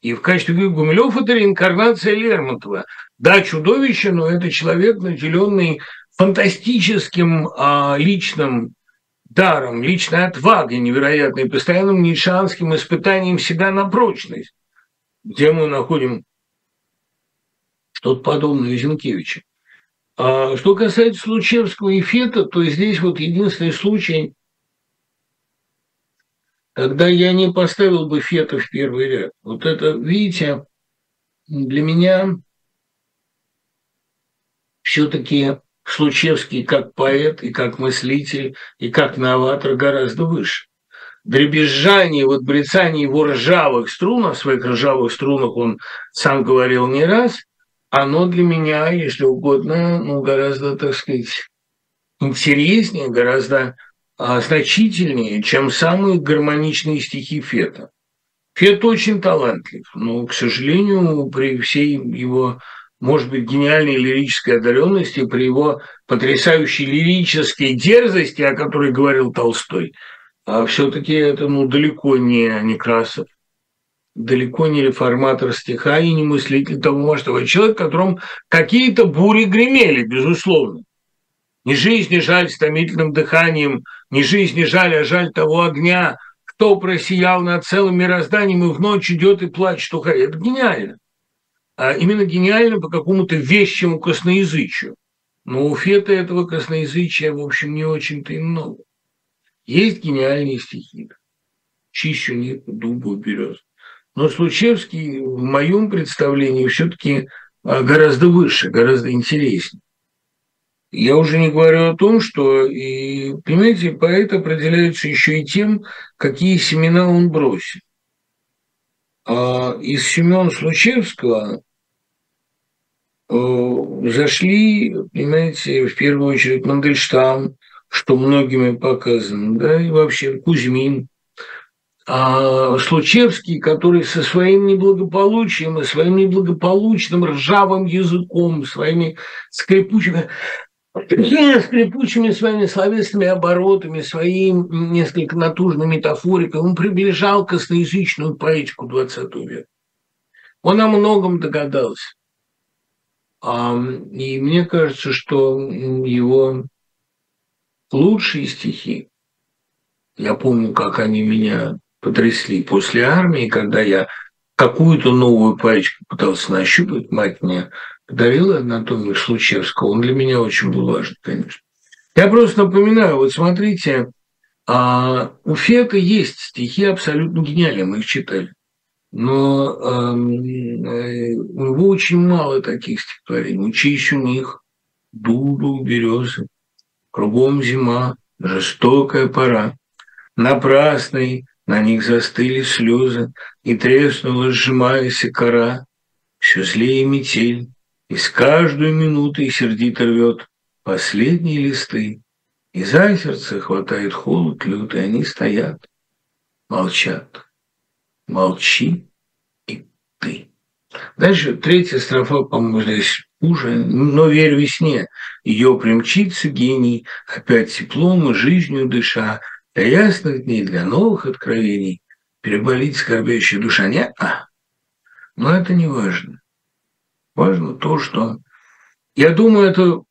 и в качестве Гумилев это реинкарнация Лермонтова. Да, чудовище, но это человек, наделенный фантастическим а, личным даром, личной отвагой невероятной, постоянным нишанским испытанием себя на прочность, где мы находим что-то подобное Зинкевича. А что касается Случевского и Фета, то здесь вот единственный случай, когда я не поставил бы Фета в первый ряд. Вот это, видите, для меня все-таки Случевский как поэт и как мыслитель и как новатор гораздо выше. Дребезжание, вот брецание его ржавых струн, о своих ржавых струнах он сам говорил не раз, оно для меня, если угодно, ну, гораздо, так сказать, интереснее, гораздо значительнее, чем самые гармоничные стихи Фета. Фет очень талантлив, но, к сожалению, при всей его может быть, гениальной лирической одаренности, при его потрясающей лирической дерзости, о которой говорил Толстой, а все-таки это ну, далеко не Некрасов, далеко не реформатор стиха и не мыслитель того масштаба. Человек, в котором какие-то бури гремели, безусловно. Не жизнь не жаль с томительным дыханием, не жизнь не жаль, а жаль того огня, кто просиял над целым мирозданием и в ночь идет и плачет. Это гениально а именно гениально по какому-то вещему косноязычию. Но у Фета этого косноязычия, в общем, не очень-то и много. Есть гениальные стихи. Чищу нитку, дубу, берез. Но Случевский в моем представлении все-таки а, гораздо выше, гораздо интереснее. Я уже не говорю о том, что, и, понимаете, поэт определяется еще и тем, какие семена он бросит. А из Семена Случевского Э, зашли, понимаете, в первую очередь Мандельштам, что многими показано, да, и вообще Кузьмин, а Случевский, который со своим неблагополучием и своим неблагополучным ржавым языком, своими скрипучими, скрипучими своими словесными оборотами, своим несколько натужной метафорикой, он приближал косноязычную поэтику XX века. Он о многом догадался. И мне кажется, что его лучшие стихи, я помню, как они меня потрясли после армии, когда я какую-то новую пальчику пытался нащупать, мать мне подарила анатомию Случевского, он для меня очень был важен, конечно. Я просто напоминаю, вот смотрите, а у Фека есть стихи абсолютно гениальные, мы их читали но э, у него очень мало таких стихотворений. Учись у них, дубы, березы, кругом зима, жестокая пора. Напрасной на них застыли слезы, и треснула, сжимаясь кора. Все злее метель, и с каждой минутой сердито рвет последние листы. И за сердце хватает холод лютый, они стоят, молчат молчи и ты. Дальше третья строфа, по-моему, здесь хуже, но верь весне. Ее примчится гений, опять теплом и жизнью дыша, для ясных дней, для новых откровений, переболит скорбящая душа. Не, а. Но это не важно. Важно то, что... Я думаю, это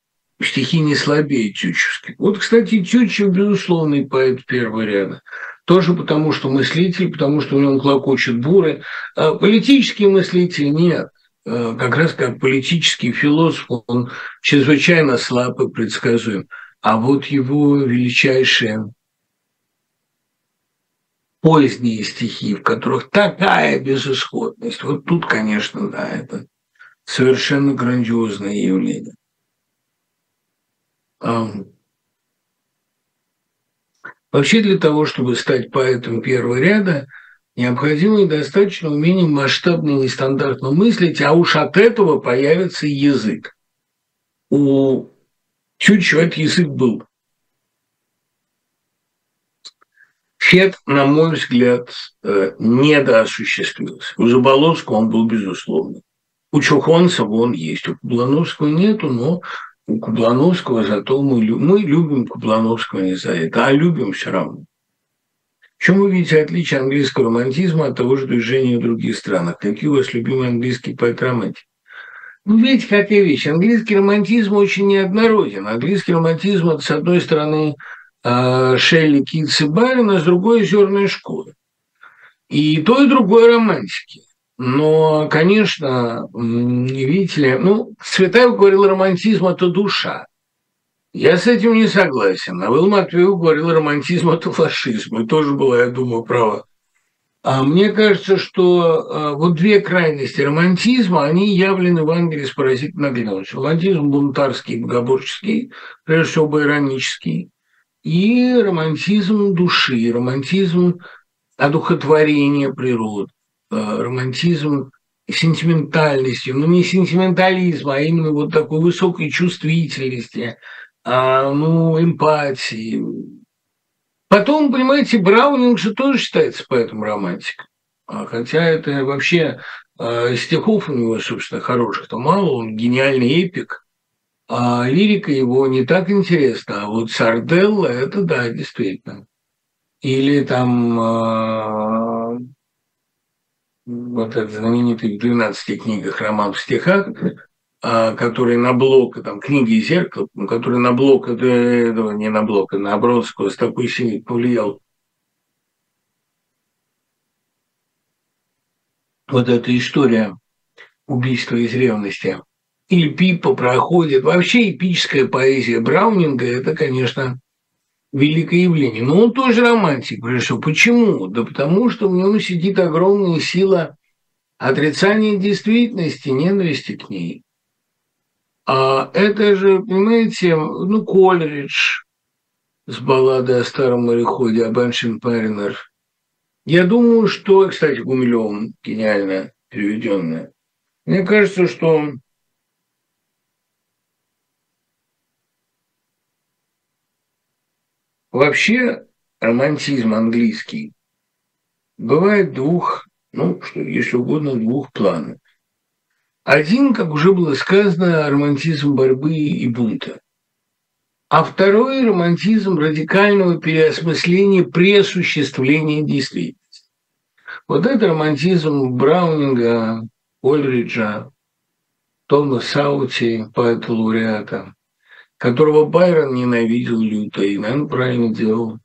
стихи не слабее Тютчевских. Вот, кстати, Тютчев – безусловный поэт первого ряда. Тоже потому, что мыслитель, потому что в нем клокочет буры. А политический мыслитель нет. А как раз как политический философ, он чрезвычайно слаб и предсказуем. А вот его величайшие поздние стихи, в которых такая безысходность, вот тут, конечно, да, это совершенно грандиозное явление. Вообще для того, чтобы стать поэтом первого ряда, необходимо и достаточно умение масштабно и нестандартно мыслить, а уж от этого появится язык. У Чучева этот язык был. Фет, на мой взгляд, э, недоосуществился. У Заболоцкого он был безусловно. У Чухонцева он есть, у Кублановского нету, но у Кублановского, зато мы, мы любим Кублановского не за это, а любим все равно. В чем вы видите отличие английского романтизма от того же движения в других странах? Какие у вас любимые английские поэт-романтики? Ну, видите, какая вещь. Английский романтизм очень неоднороден. Английский романтизм – это, с одной стороны, а, Шелли, Китс и Байрон, а с другой – зерная школа. И то, и другое романтики. Но, конечно, видите ли, ну, Цветаев говорил, романтизм – это душа. Я с этим не согласен. А Will Матвеев говорил, романтизм – это фашизм. И тоже была, я думаю, права. А мне кажется, что а, вот две крайности романтизма, они явлены в Англии с поразительной наглядностью. Романтизм бунтарский, богоборческий, прежде всего байронический, и романтизм души, романтизм одухотворения природы. Э, романтизм сентиментальностью, ну не сентиментализм, а именно вот такой высокой чувствительности, а, ну, эмпатии. Потом, понимаете, Браунинг же тоже считается поэтом романтиком. А, хотя это вообще э, стихов у него, собственно, хороших-то мало, он гениальный эпик, а лирика его не так интересна. А вот Сарделла – это да, действительно. Или там э, вот этот знаменитый в 12 книгах роман в стихах, а, который на блок, там, книги и зеркало, ну, который на блок, это, этого, не на блок, а на Бродского с такой силой повлиял. Вот эта история убийства из ревности. Или Пипа проходит. Вообще эпическая поэзия Браунинга – это, конечно, великое явление. Но он тоже романтик, всего. Почему? Да потому что в нем сидит огромная сила отрицания действительности, ненависти к ней. А это же, понимаете, ну, Колеридж с балладой о старом мореходе, об Ancient Mariner. Я думаю, что, кстати, Гумилевым гениально переведенная. Мне кажется, что Вообще романтизм английский бывает двух, ну, что, если угодно, двух планов. Один, как уже было сказано, романтизм борьбы и бунта. А второй – романтизм радикального переосмысления пресуществления действительности. Вот это романтизм Браунинга, Ольриджа, Тома Саути, поэта-лауреата, которого Байрон ненавидел люто и, наверное, правильно делал.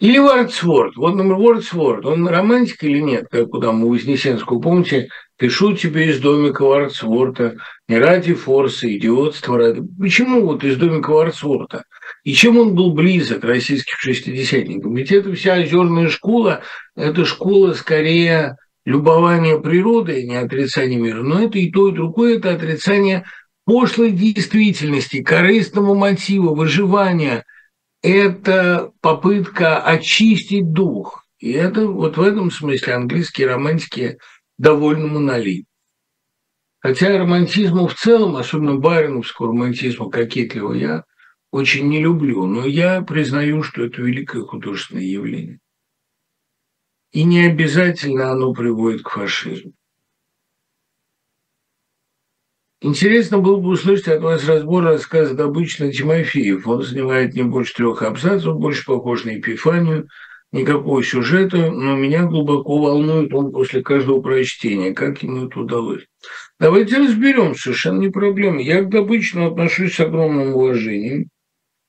Или Вардсворд. Вот, например, Вардсворд, он романтик или нет, как у там у Вознесенского, помните, пишу тебе из домика Вардсворта, не ради форса, идиотства ради. Почему вот из домика Вардсворта? И чем он был близок российским шестидесятникам? Ведь это вся озерная школа, это школа скорее любования природой, не отрицания мира, но это и то, и другое, это отрицание пошлой действительности, корыстного мотива, выживания – это попытка очистить дух. И это вот в этом смысле английские романтики довольно монолит. Хотя романтизму в целом, особенно байроновского романтизма кокетливого, я очень не люблю, но я признаю, что это великое художественное явление. И не обязательно оно приводит к фашизму. Интересно было бы услышать от вас разбор рассказа Добычина Тимофеев. Он занимает не больше трех абзацев, больше похож на Эпифанию, никакого сюжета, но меня глубоко волнует он после каждого прочтения. Как ему это удалось? Давайте разберем, совершенно не проблема. Я к Добычину отношусь с огромным уважением,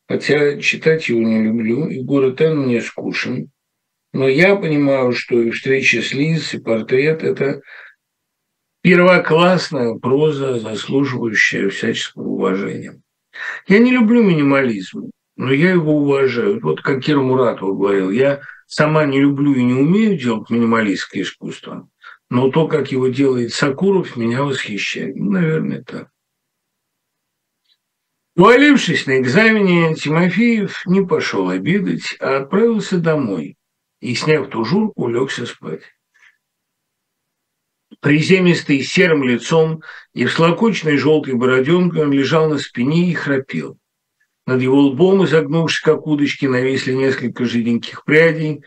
хотя читать его не люблю, и город Н мне скучен. Но я понимаю, что и встреча с Лиз, и портрет – это первоклассная проза, заслуживающая всяческого уважения. Я не люблю минимализм, но я его уважаю. Вот как Кира Муратова говорил, я сама не люблю и не умею делать минималистское искусство, но то, как его делает Сакуров, меня восхищает. Ну, наверное, так. Увалившись на экзамене, Тимофеев не пошел обедать, а отправился домой и, сняв тужурку, улегся спать. Приземистый, с серым лицом и вслокоченной желтой бороденкой он лежал на спине и храпел. Над его лбом, изогнувшись как удочки, нависли несколько жиденьких прядей,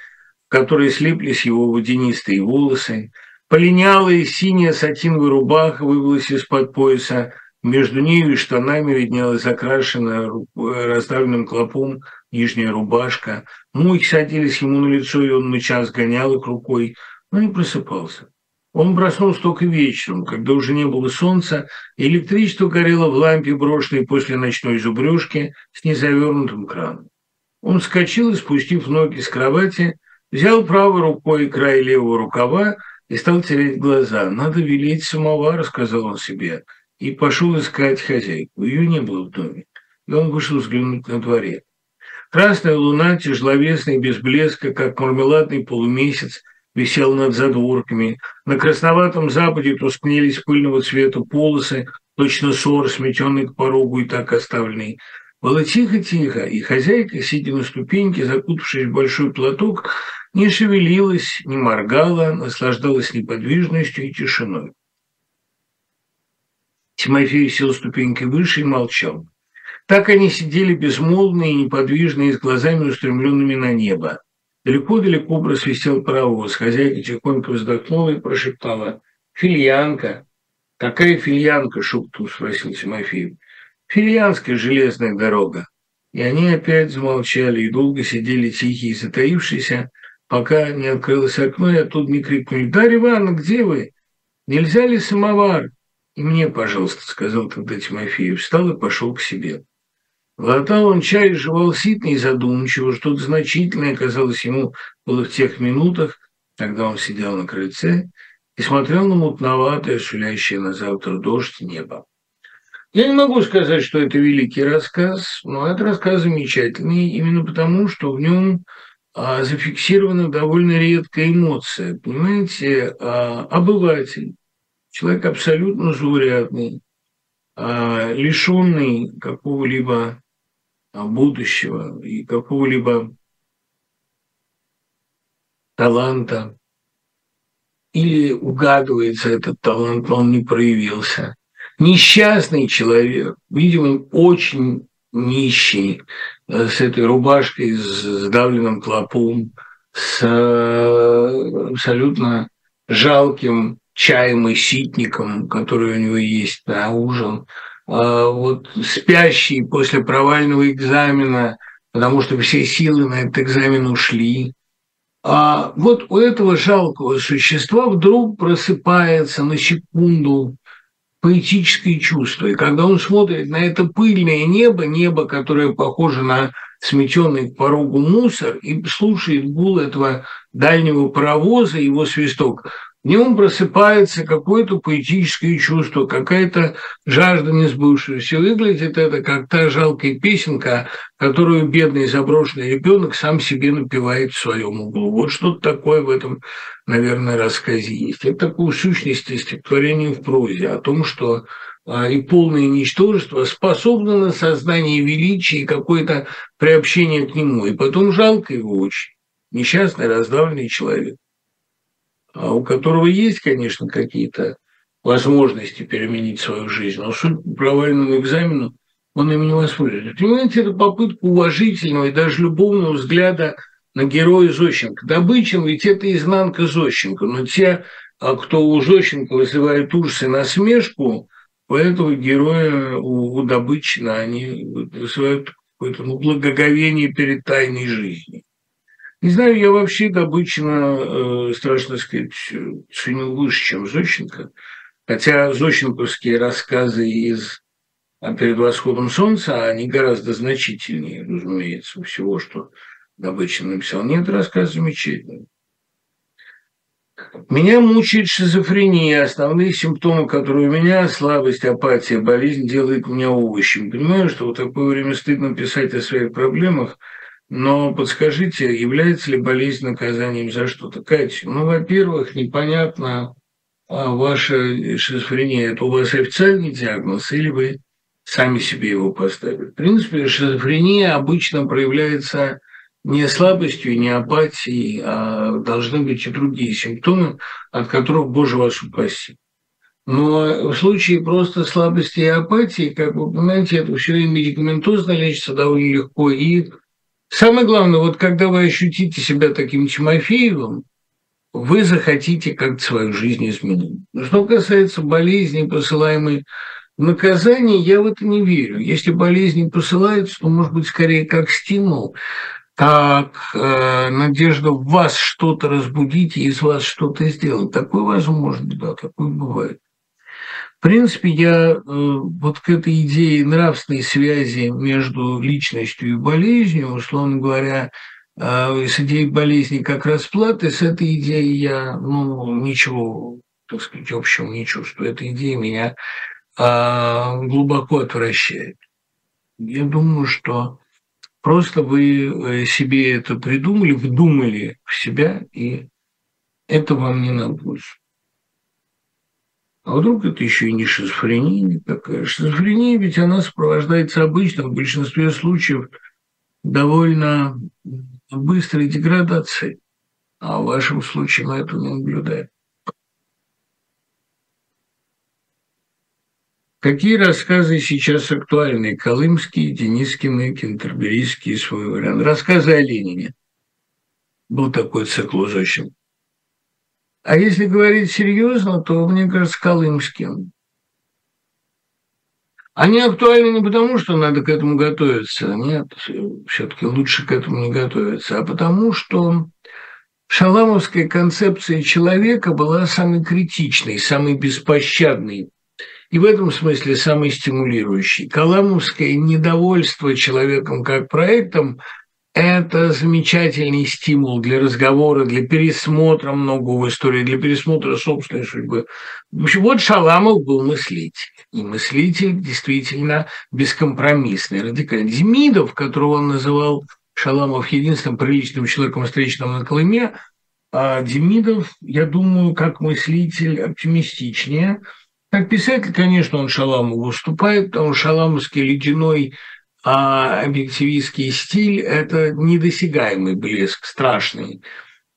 в которые слиплись его водянистые волосы. Полинялая синяя сатиновая рубаха выбилась из-под пояса, между нею и штанами виднелась закрашенная раздавленным клопом нижняя рубашка. Мухи садились ему на лицо, и он на час гонял их рукой, но не просыпался. Он проснулся только вечером, когда уже не было солнца, и электричество горело в лампе, брошенной после ночной зубрежки с незавернутым краном. Он вскочил спустив ноги с кровати, взял правой рукой край левого рукава и стал тереть глаза. «Надо велеть самовар», — сказал он себе, и пошел искать хозяйку. Ее не было в доме, и он вышел взглянуть на дворе. Красная луна, тяжеловесная, без блеска, как мармеладный полумесяц, висел над задворками. На красноватом западе тускнелись пыльного цвета полосы, точно сор, сметенный к порогу и так оставленный. Было тихо-тихо, и хозяйка, сидя на ступеньке, закутавшись в большой платок, не шевелилась, не моргала, наслаждалась неподвижностью и тишиной. Тимофей сел ступенькой выше и молчал. Так они сидели безмолвные и неподвижные, с глазами устремленными на небо. Далеко-далеко просвистел паровоз. Хозяйка тихонько вздохнула и прошептала. «Фильянка». «Какая фильянка?» – шепотом спросил Тимофеев. «Фильянская железная дорога». И они опять замолчали и долго сидели тихие затаившиеся, пока не открылось окно, и оттуда не крикнули «Дарья Ивановна, где вы? Нельзя ли самовар?» «И мне, пожалуйста», – сказал тогда Тимофеев, встал и пошел к себе. Глотал он чай, жевал ситно и задумчиво, что-то значительное, казалось ему, было в тех минутах, когда он сидел на крыльце и смотрел на мутноватое, шулящее на завтра дождь небо. Я не могу сказать, что это великий рассказ, но это рассказ замечательный именно потому, что в нем а, зафиксирована довольно редкая эмоция. Понимаете, а, обыватель, человек абсолютно заурядный, а, лишенный какого-либо будущего и какого-либо таланта, или угадывается этот талант, но он не проявился. Несчастный человек, видимо, очень нищий, э, с этой рубашкой, с сдавленным клопом, с э, абсолютно жалким чаем и ситником, который у него есть на ужин – а, вот спящий после провального экзамена, потому что все силы на этот экзамен ушли. А вот у этого жалкого существа вдруг просыпается на секунду поэтическое чувство. И когда он смотрит на это пыльное небо, небо, которое похоже на сметенный к порогу мусор, и слушает гул этого дальнего паровоза, его свисток, в нем просыпается какое-то поэтическое чувство, какая-то жажда несбывшегося. Выглядит это как та жалкая песенка, которую бедный заброшенный ребенок сам себе напевает в своем углу. Вот что-то такое в этом, наверное, рассказе есть. Это такое сущности стихотворения в прозе о том, что а, и полное ничтожество способно на создание величия и какое-то приобщение к нему. И потом жалко его очень. Несчастный, раздавленный человек. А у которого есть, конечно, какие-то возможности переменить свою жизнь, но судя по провальному экзамену, он ими не воспользуется. Понимаете, это попытка уважительного и даже любовного взгляда на героя Зощенко. Добычин ведь это изнанка Зощенко, но те, а, кто у Зощенко вызывает ужас и насмешку, у этого героя, у, у Добычина, они вызывают какое-то ну, благоговение перед тайной жизнью. Не знаю, я вообще Добычина, э, страшно сказать, ценю выше, чем Зощенко. Хотя зощенковские рассказы из «А «Перед восходом солнца», они гораздо значительнее, разумеется, всего, что Добычин написал. Нет, рассказ замечательный. Меня мучает шизофрения. Основные симптомы, которые у меня, слабость, апатия, болезнь, делает меня овощем. Понимаю, что в такое время стыдно писать о своих проблемах, но подскажите, является ли болезнь наказанием за что-то? Катя, ну, во-первых, непонятно, а ваша шизофрения – это у вас официальный диагноз или вы сами себе его поставили? В принципе, шизофрения обычно проявляется не слабостью, не апатией, а должны быть и другие симптомы, от которых, Боже, вас упаси. Но в случае просто слабости и апатии, как вы понимаете, это все и медикаментозно лечится довольно легко. И самое главное, вот когда вы ощутите себя таким Тимофеевым, вы захотите как-то свою жизнь изменить. Что касается болезни, посылаемой в наказание, я в это не верю. Если болезни посылаются, то, может быть, скорее как стимул как э, надежда в вас что-то разбудить и из вас что-то сделать. Такое возможно, да, такое бывает. В принципе, я э, вот к этой идее нравственной связи между личностью и болезнью, условно говоря, э, с идеей болезни как расплаты, с этой идеей я ну, ничего, так сказать, общего не чувствую. Эта идея меня э, глубоко отвращает. Я думаю, что Просто вы э, себе это придумали, вдумали в себя, и это вам не на пользу. А вдруг это еще и не шизофрения никакая? Шизофрения ведь она сопровождается обычно в большинстве случаев довольно быстрой деградацией. А в вашем случае мы этого не наблюдаем. Какие рассказы сейчас актуальны? Колымские, Денискины, Кентерберийские, свой вариант. Рассказы о Ленине. Был такой цикл Зощин. А если говорить серьезно, то, мне кажется, Колымским. Они актуальны не потому, что надо к этому готовиться. Нет, все-таки лучше к этому не готовиться, а потому что шаламовская концепция человека была самой критичной, самой беспощадной и в этом смысле самый стимулирующий. Каламовское недовольство человеком как проектом – это замечательный стимул для разговора, для пересмотра многого истории, для пересмотра собственной судьбы. В общем, вот Шаламов был мыслитель. И мыслитель действительно бескомпромиссный, радикальный. Демидов, которого он называл Шаламов единственным приличным человеком, встреченным на Колыме, а Демидов, я думаю, как мыслитель оптимистичнее – как писатель, конечно, он Шаламу выступает, потому что шаламовский ледяной а объективистский стиль – это недосягаемый блеск, страшный.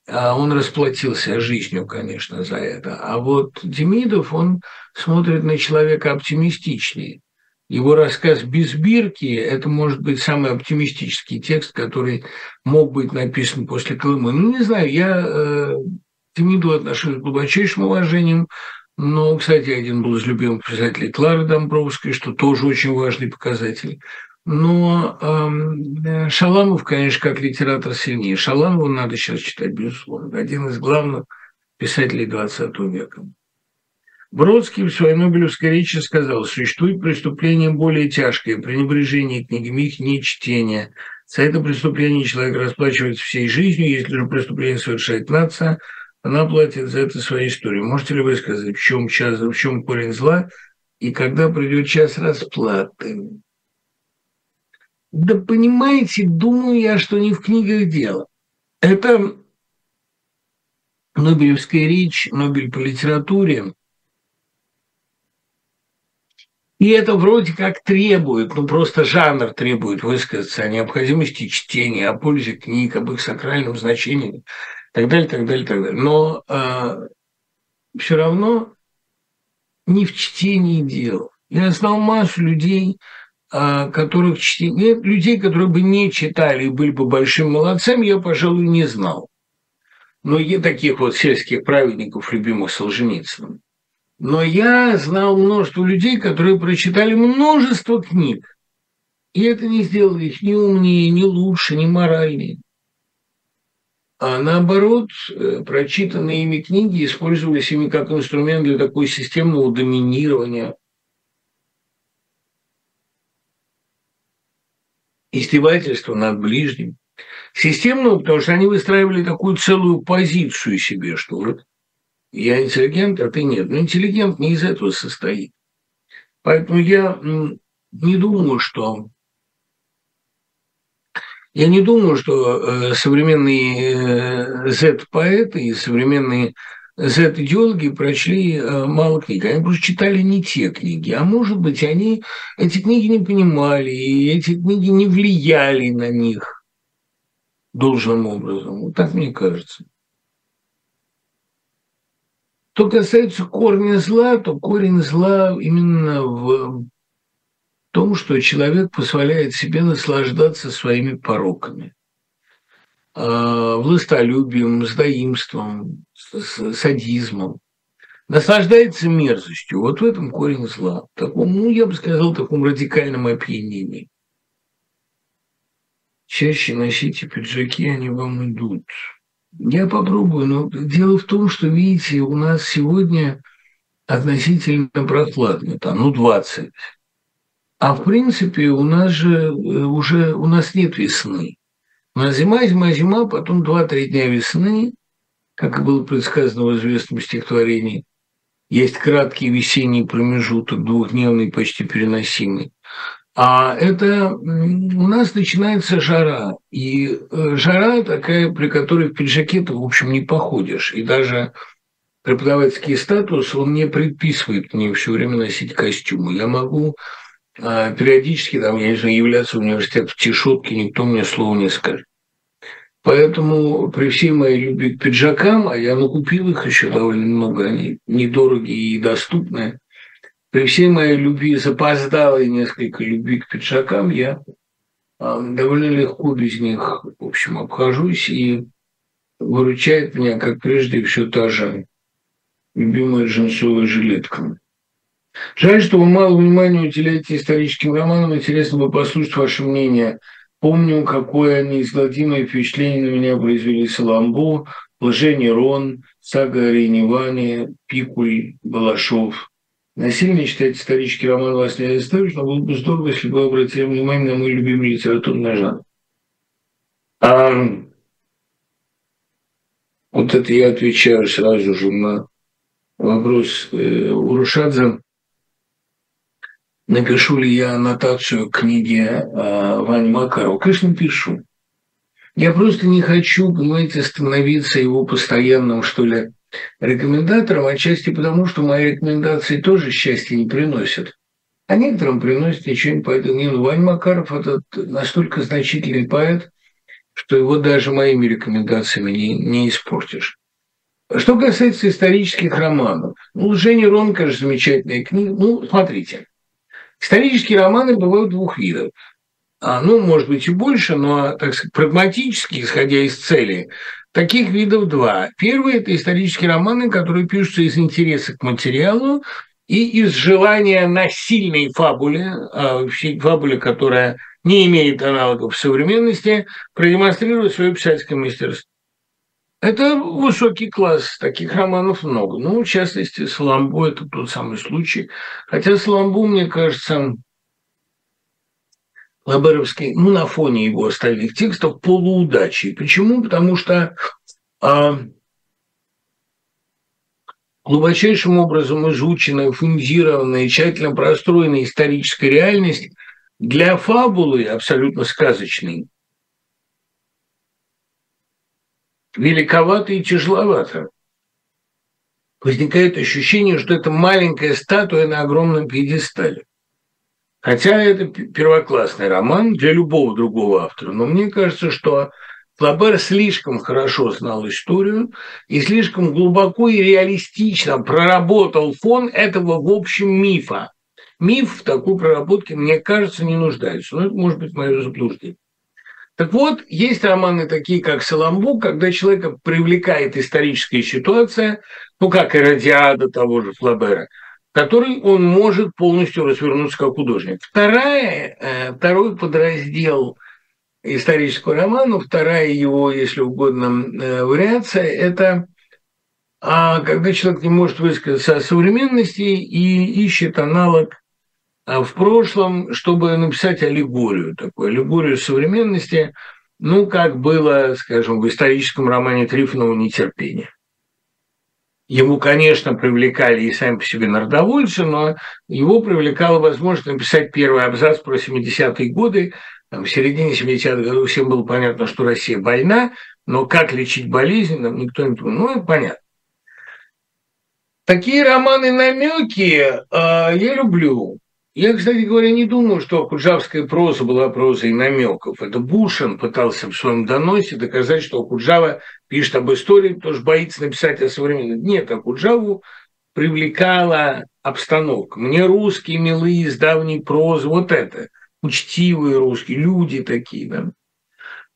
А он расплатился жизнью, конечно, за это. А вот Демидов, он смотрит на человека оптимистичнее. Его рассказ «Без бирки» – это, может быть, самый оптимистический текст, который мог быть написан после Колымы. Ну, не знаю, я э, Демиду отношусь с глубочайшим уважением, ну, кстати, один был из любимых писателей Клары Домбровской, что тоже очень важный показатель. Но э, Шаламов, конечно, как литератор сильнее. Шаламова надо сейчас читать, безусловно. Один из главных писателей XX века. Бродский в своей Нобелевской речи сказал, существует преступление более тяжкое, пренебрежение книгами, их не чтение. За это преступление человек расплачивается всей жизнью, если же преступление совершает нация – она платит за это своей историей. Можете ли вы сказать, в чем, час, в чем корень зла и когда придет час расплаты? Да понимаете, думаю я, что не в книгах дело. Это Нобелевская речь, Нобель по литературе. И это вроде как требует, ну просто жанр требует высказаться о необходимости чтения, о пользе книг, об их сакральном значении так далее, так далее, так далее. Но э, а, все равно не в чтении дело. Я знал массу людей, э, которых чтение, людей, которые бы не читали и были бы большими молодцами, я, пожалуй, не знал. Но и таких вот сельских праведников, любимых Солженицыным. Но я знал множество людей, которые прочитали множество книг. И это не сделало их ни умнее, ни лучше, ни моральнее. А наоборот, э, прочитанные ими книги использовались ими как инструмент для такого системного доминирования, издевательства над ближним. Системного, потому что они выстраивали такую целую позицию себе, что вот я интеллигент, а ты нет. Но интеллигент не из этого состоит. Поэтому я не думаю, что я не думаю, что э, современные Z-поэты э, и современные Z-идеологи прочли э, мало книг. Они просто читали не те книги. А может быть, они эти книги не понимали, и эти книги не влияли на них должным образом. Вот так мне кажется. Что касается корня зла, то корень зла именно в том, что человек позволяет себе наслаждаться своими пороками. А, властолюбием, сдаимством, садизмом. Наслаждается мерзостью. Вот в этом корень зла. В таком, ну, я бы сказал, таком радикальном опьянении. Чаще носите пиджаки, они вам идут. Я попробую, но дело в том, что, видите, у нас сегодня относительно прохладно, там, ну, 20. А в принципе у нас же э, уже, у нас нет весны. У нас зима, зима, зима, потом 2-3 дня весны, как и было предсказано в известном стихотворении. Есть краткий весенний промежуток, двухдневный, почти переносимый. А это у нас начинается жара. И э, жара такая, при которой в пиджаке ты, в общем, не походишь. И даже преподавательский статус, он не предписывает мне все время носить костюмы. Я могу а, периодически, там, я не знаю, являться в университет в тишотке, никто мне слова не скажет. Поэтому при всей моей любви к пиджакам, а я накупил их еще довольно много, они недорогие и доступные, при всей моей любви, запоздалой несколько любви к пиджакам, я а, довольно легко без них, в общем, обхожусь, и выручает меня, как прежде, все та же любимая джинсовая жилетка. Жаль, что вы мало внимания уделяете историческим романам. Интересно бы послушать ваше мнение. Помню, какое неизгладимое впечатление на меня произвели Соломбо, Рон, Сага о Рейневане, Пикуль, Балашов. Насильно читать исторический роман вас не заставишь, но было бы здорово, если бы вы обратили внимание на мой любимый литературный жанр. А вот это я отвечаю сразу же на вопрос э, Урушадзе. Напишу ли я аннотацию к книге э, Вани Макарова? Конечно, пишу. Я просто не хочу, понимаете, становиться его постоянным, что ли, рекомендатором, отчасти потому, что мои рекомендации тоже счастья не приносят. А некоторым приносят ничего не поэтому. Ну, Вань Макаров – это настолько значительный поэт, что его даже моими рекомендациями не, не испортишь. Что касается исторических романов, ну, Женя Рон, конечно, замечательная книга. Ну, смотрите, исторические романы бывают двух видов. А, ну, может быть, и больше, но, так сказать, прагматически, исходя из цели, Таких видов два. Первый – это исторические романы, которые пишутся из интереса к материалу и из желания на сильной фабуле, а, фабуле, которая не имеет аналогов в современности, продемонстрировать свое писательское мастерство. Это высокий класс, таких романов много. Ну, в частности, Соломбо – это тот самый случай. Хотя Соломбо, мне кажется, Лаберовский, ну, на фоне его остальных текстов, полуудачи. Почему? Потому что а, глубочайшим образом изученная, фундированная, тщательно простроенная историческая реальность для фабулы абсолютно сказочной великовато и тяжеловато. Возникает ощущение, что это маленькая статуя на огромном пьедестале. Хотя это первоклассный роман для любого другого автора, но мне кажется, что Флабер слишком хорошо знал историю и слишком глубоко и реалистично проработал фон этого, в общем, мифа. Миф в такой проработке, мне кажется, не нуждается. Но это может быть мое заблуждение. Так вот, есть романы такие, как «Саламбук», когда человека привлекает историческая ситуация, ну, как и «Радиада» того же Флабера, который он может полностью развернуться как художник. Вторая, э, второй подраздел исторического романа, вторая его, если угодно, э, вариация – это а когда человек не может высказаться о современности и ищет аналог в прошлом, чтобы написать аллегорию, такую аллегорию современности, ну, как было, скажем, в историческом романе Трифонова «Нетерпение». Его, конечно, привлекали и сами по себе народовольцы, но его привлекала возможность написать первый абзац про 70-е годы. Там, в середине 70-х годов всем было понятно, что Россия больна, но как лечить болезнь, нам никто не понял. Ну, это понятно. Такие романы-намеки э, я люблю. Я, кстати говоря, не думаю, что Куджавская проза была прозой намеков. Это Бушин пытался в своем доносе доказать, что Куджава пишет об истории, что боится написать о современном. Нет, а Куджаву привлекала обстановка. Мне русские милые из давней прозы, вот это, учтивые русские, люди такие, да.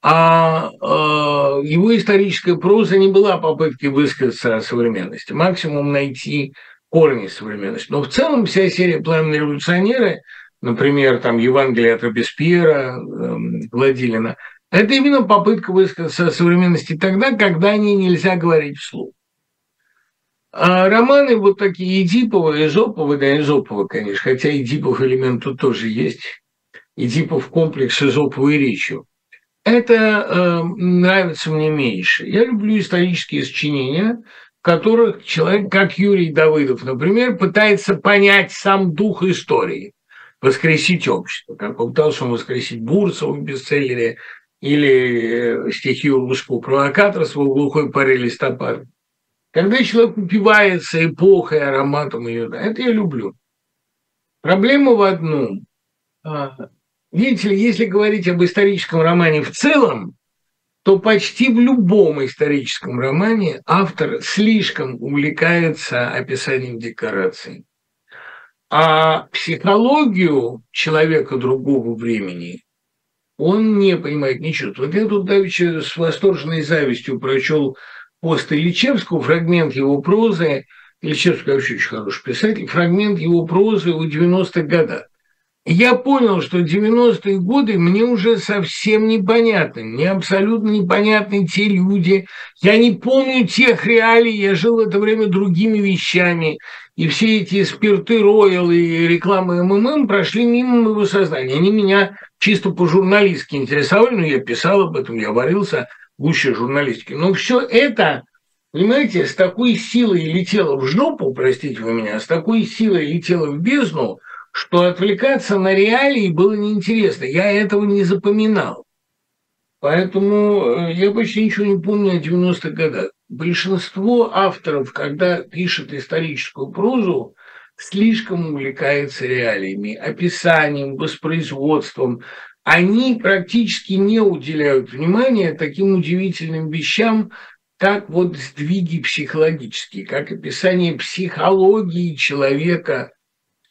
А э, его историческая проза не была попыткой высказаться о современности, максимум найти корни современности. Но в целом вся серия «Пламенные революционеры», например, там Евангелие от Робеспьера, э, Гладилина, это именно попытка высказаться о современности тогда, когда о ней нельзя говорить вслух. А романы вот такие Эдиповы, Эзоповы, да, Эзоповы, конечно, хотя Эдипов элемент тут тоже есть. Эдипов комплекс Эзоповой речью. Это э, нравится мне меньше. Я люблю исторические сочинения, в которых человек, как Юрий Давыдов, например, пытается понять сам дух истории, воскресить общество, как попытался он воскресить Бурцева в бестселлере или э, стихию русского провокатора в глухой паре листопада. Когда человек упивается эпохой, ароматом ее, да, это я люблю. Проблема в одном. А, видите ли, если говорить об историческом романе в целом, то почти в любом историческом романе автор слишком увлекается описанием декораций. А психологию человека другого времени он не понимает, не чувствует. Я тут давеча с восторженной завистью прочел пост Ильичевского, фрагмент его прозы. Ильичевский вообще очень хороший писатель. Фрагмент его прозы о 90-х годах я понял, что 90-е годы мне уже совсем непонятны. Мне абсолютно непонятны те люди. Я не помню тех реалий, я жил в это время другими вещами. И все эти спирты Роял и рекламы МММ прошли мимо моего сознания. Они меня чисто по-журналистски интересовали, но я писал об этом, я варился в гуще журналистики. Но все это, понимаете, с такой силой летело в жопу, простите вы меня, с такой силой летело в бездну – что отвлекаться на реалии было неинтересно. Я этого не запоминал. Поэтому э, я почти ничего не помню о 90-х годах. Большинство авторов, когда пишет историческую прозу, слишком увлекается реалиями, описанием, воспроизводством. Они практически не уделяют внимания таким удивительным вещам, как вот сдвиги психологические, как описание психологии человека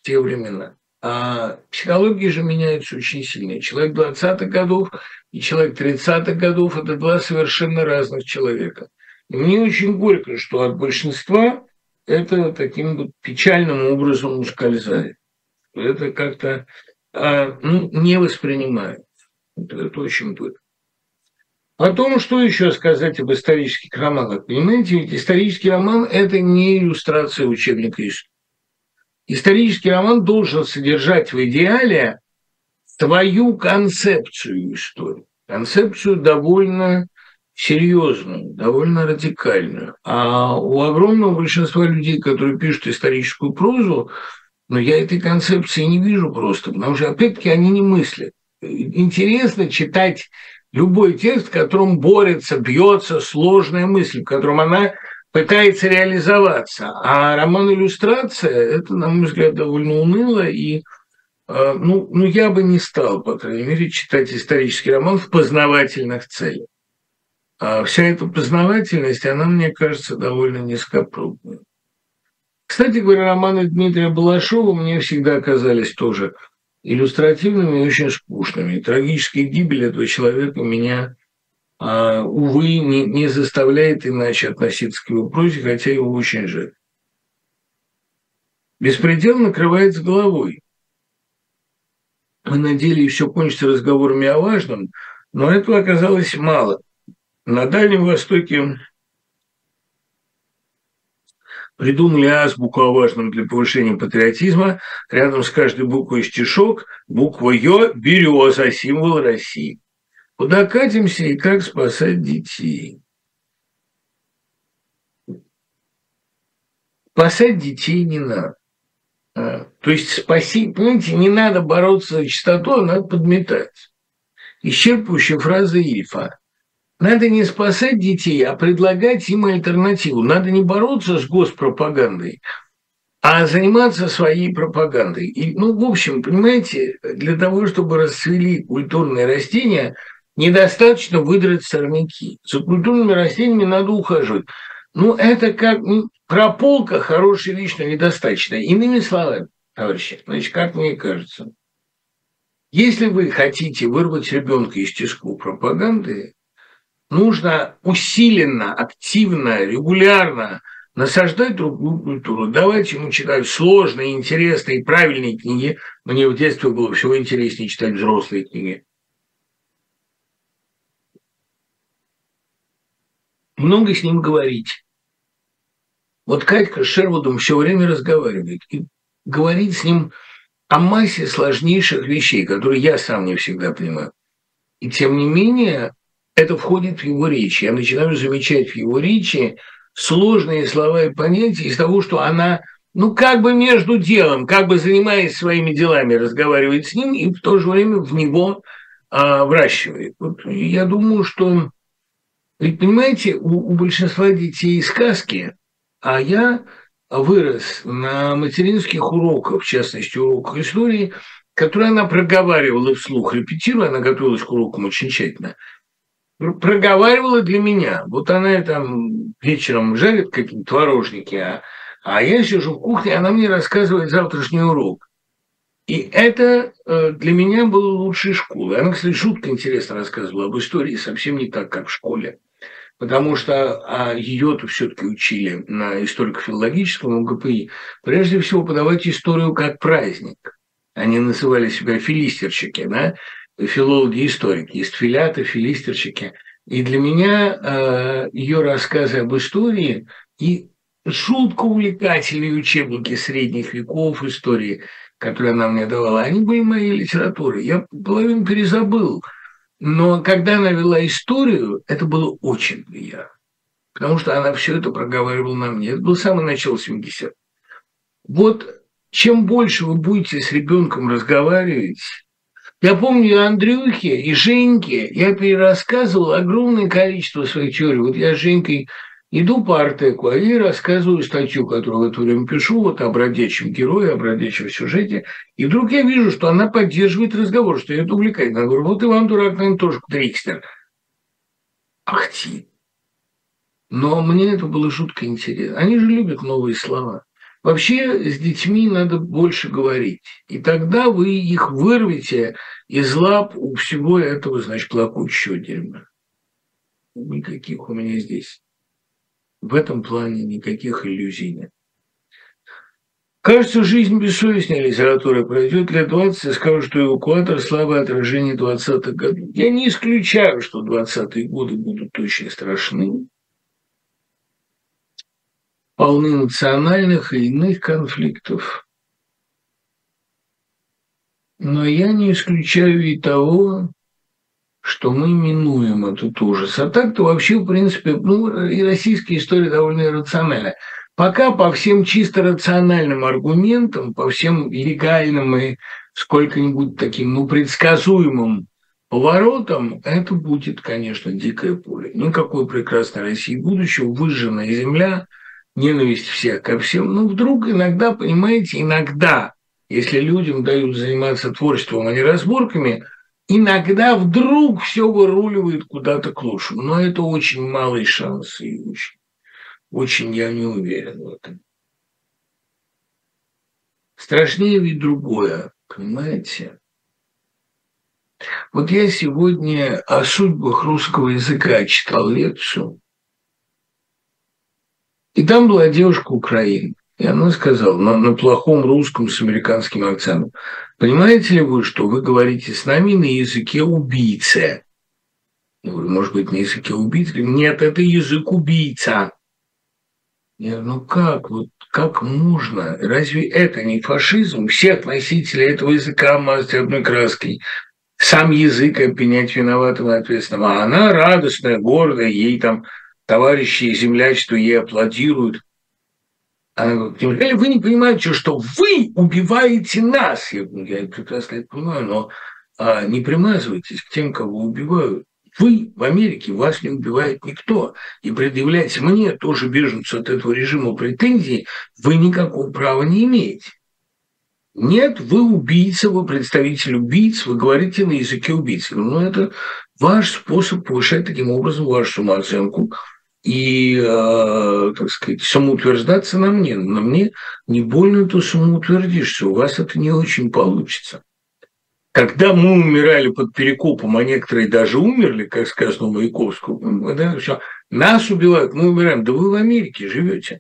те времена. А психология же меняется очень сильно. Человек 20-х годов и человек 30-х годов – это два совершенно разных человека. И мне очень горько, что от большинства это таким вот печальным образом ускользает. Это как-то а, ну, не воспринимается. Это, это очень горько. Потом, что еще сказать об исторических романах? Понимаете, ведь исторический роман – это не иллюстрация учебника истории. Исторический роман должен содержать в идеале твою концепцию истории. Концепцию довольно серьезную, довольно радикальную. А у огромного большинства людей, которые пишут историческую прозу, но ну, я этой концепции не вижу просто, потому что, опять-таки, они не мыслят. Интересно читать любой текст, в котором борется, бьется сложная мысль, в котором она пытается реализоваться. А роман «Иллюстрация» – это, на мой взгляд, довольно уныло, и э, ну, ну, я бы не стал, по крайней мере, читать исторический роман в познавательных целях. А вся эта познавательность, она, мне кажется, довольно низкопробная. Кстати говоря, романы Дмитрия Балашова мне всегда оказались тоже иллюстративными и очень скучными. Трагическая гибель этого человека меня увы, не, не заставляет иначе относиться к его прозе, хотя его очень жаль. Беспредел накрывает с головой. Мы надеялись, все кончится разговорами о важном, но этого оказалось мало. На Дальнем Востоке придумали азбуку о важном для повышения патриотизма. Рядом с каждой буквой стишок, буква Ё – береза, символ России. Куда катимся и как спасать детей? Спасать детей не надо. А, то есть спасить, понимаете, не надо бороться за чистоту, а надо подметать. Исчерпывающая фраза Ильфа. Надо не спасать детей, а предлагать им альтернативу. Надо не бороться с госпропагандой, а заниматься своей пропагандой. И, ну, в общем, понимаете, для того, чтобы расцвели культурные растения, недостаточно выдрать сорняки. За культурными растениями надо ухаживать. Ну, это как прополка хорошая вещь, но недостаточно. Иными словами, товарищи, значит, как мне кажется, если вы хотите вырвать ребенка из тиску пропаганды, нужно усиленно, активно, регулярно насаждать другую культуру, давать ему читать сложные, интересные, правильные книги. Мне в детстве было всего интереснее читать взрослые книги. Много с ним говорить. Вот Катька с Шервудом все время разговаривает и говорит с ним о массе сложнейших вещей, которые я сам не всегда понимаю. И тем не менее, это входит в его речь. Я начинаю замечать в его речи сложные слова и понятия из того, что она, ну, как бы между делом, как бы занимаясь своими делами, разговаривает с ним и в то же время в него а, вращивает. Вот я думаю, что, ведь понимаете, у, у большинства детей сказки, а я вырос на материнских уроках, в частности, уроках истории, которые она проговаривала вслух, репетируя, она готовилась к урокам очень тщательно – проговаривала для меня. Вот она там вечером жарит какие-то творожники, а, а я сижу в кухне, она мне рассказывает завтрашний урок. И это э, для меня было лучшей школой. Она, кстати, жутко интересно рассказывала об истории, совсем не так, как в школе. Потому что а ее-то все-таки учили на историко-филологическом УГПИ. Прежде всего подавать историю как праздник. Они называли себя филистерщики, да? филологи-историки, есть филяты, филистерщики. И для меня э, ее рассказы об истории и жутко увлекательные учебники средних веков истории, которые она мне давала, они были моей литературой. Я половину перезабыл. Но когда она вела историю, это было очень приятно. Потому что она все это проговаривала на мне. Это был самый начало 70-х. Вот чем больше вы будете с ребенком разговаривать, я помню Андрюхе, и Женьке я перерассказывал огромное количество своих теорий. Вот я с Женькой иду по Артеку, а ей рассказываю статью, которую в это время пишу, вот о бродячем герое, о бродячем сюжете. И вдруг я вижу, что она поддерживает разговор, что ее это увлекает. Она говорит, вот Иван Дурак, наверное, тоже трикстер. Ах ты! Но мне это было жутко интересно. Они же любят новые слова. Вообще с детьми надо больше говорить. И тогда вы их вырвете из лап у всего этого, значит, плакучего дерьма. Никаких у меня здесь в этом плане никаких иллюзий нет. Кажется, жизнь бессовестная литература пройдет лет 20 и скажу, что эвакуатор – слабое отражение 20-х годов. Я не исключаю, что 20-е годы будут очень страшны полны национальных и иных конфликтов. Но я не исключаю и того, что мы минуем этот ужас. А так-то вообще, в принципе, ну, и российская история довольно иррациональная. Пока по всем чисто рациональным аргументам, по всем легальным и сколько-нибудь таким, ну, предсказуемым поворотом, это будет, конечно, дикое поле. Никакой прекрасной России будущего, выжженная земля – ненависть всех ко всем. Ну, вдруг иногда, понимаете, иногда, если людям дают заниматься творчеством, а не разборками, иногда вдруг все выруливает куда-то к лучшему. Но это очень малый шанс и очень, очень я не уверен в этом. Страшнее ведь другое, понимаете? Вот я сегодня о судьбах русского языка читал лекцию, и там была девушка Украины. И она сказала на, на плохом русском с американским акцентом, понимаете ли вы, что вы говорите с нами на языке убийцы? Я говорю, может быть, на языке убийцы? Нет, это язык убийца. Я говорю, ну как, вот как можно? Разве это не фашизм? Все носители этого языка мазать одной краской. Сам язык обвинять виноватым и ответственным. А она радостная, гордая, ей там товарищи и землячество ей аплодируют. Неужели вы не понимаете, что вы убиваете нас? Я я прекрасно это понимаю, но а, не примазывайтесь к тем, кого убивают. Вы в Америке, вас не убивает никто. И предъявлять мне, тоже беженцу от этого режима, претензии, вы никакого права не имеете. Нет, вы убийца, вы представитель убийц, вы говорите на языке убийцы. Ну, это ваш способ повышать таким образом вашу самооценку и, э, так сказать, самоутверждаться на мне. На мне не больно то самоутвердишься, у вас это не очень получится. Когда мы умирали под Перекопом, а некоторые даже умерли, как сказано Маяковскому, да, что нас убивают, мы умираем. Да вы в Америке живете.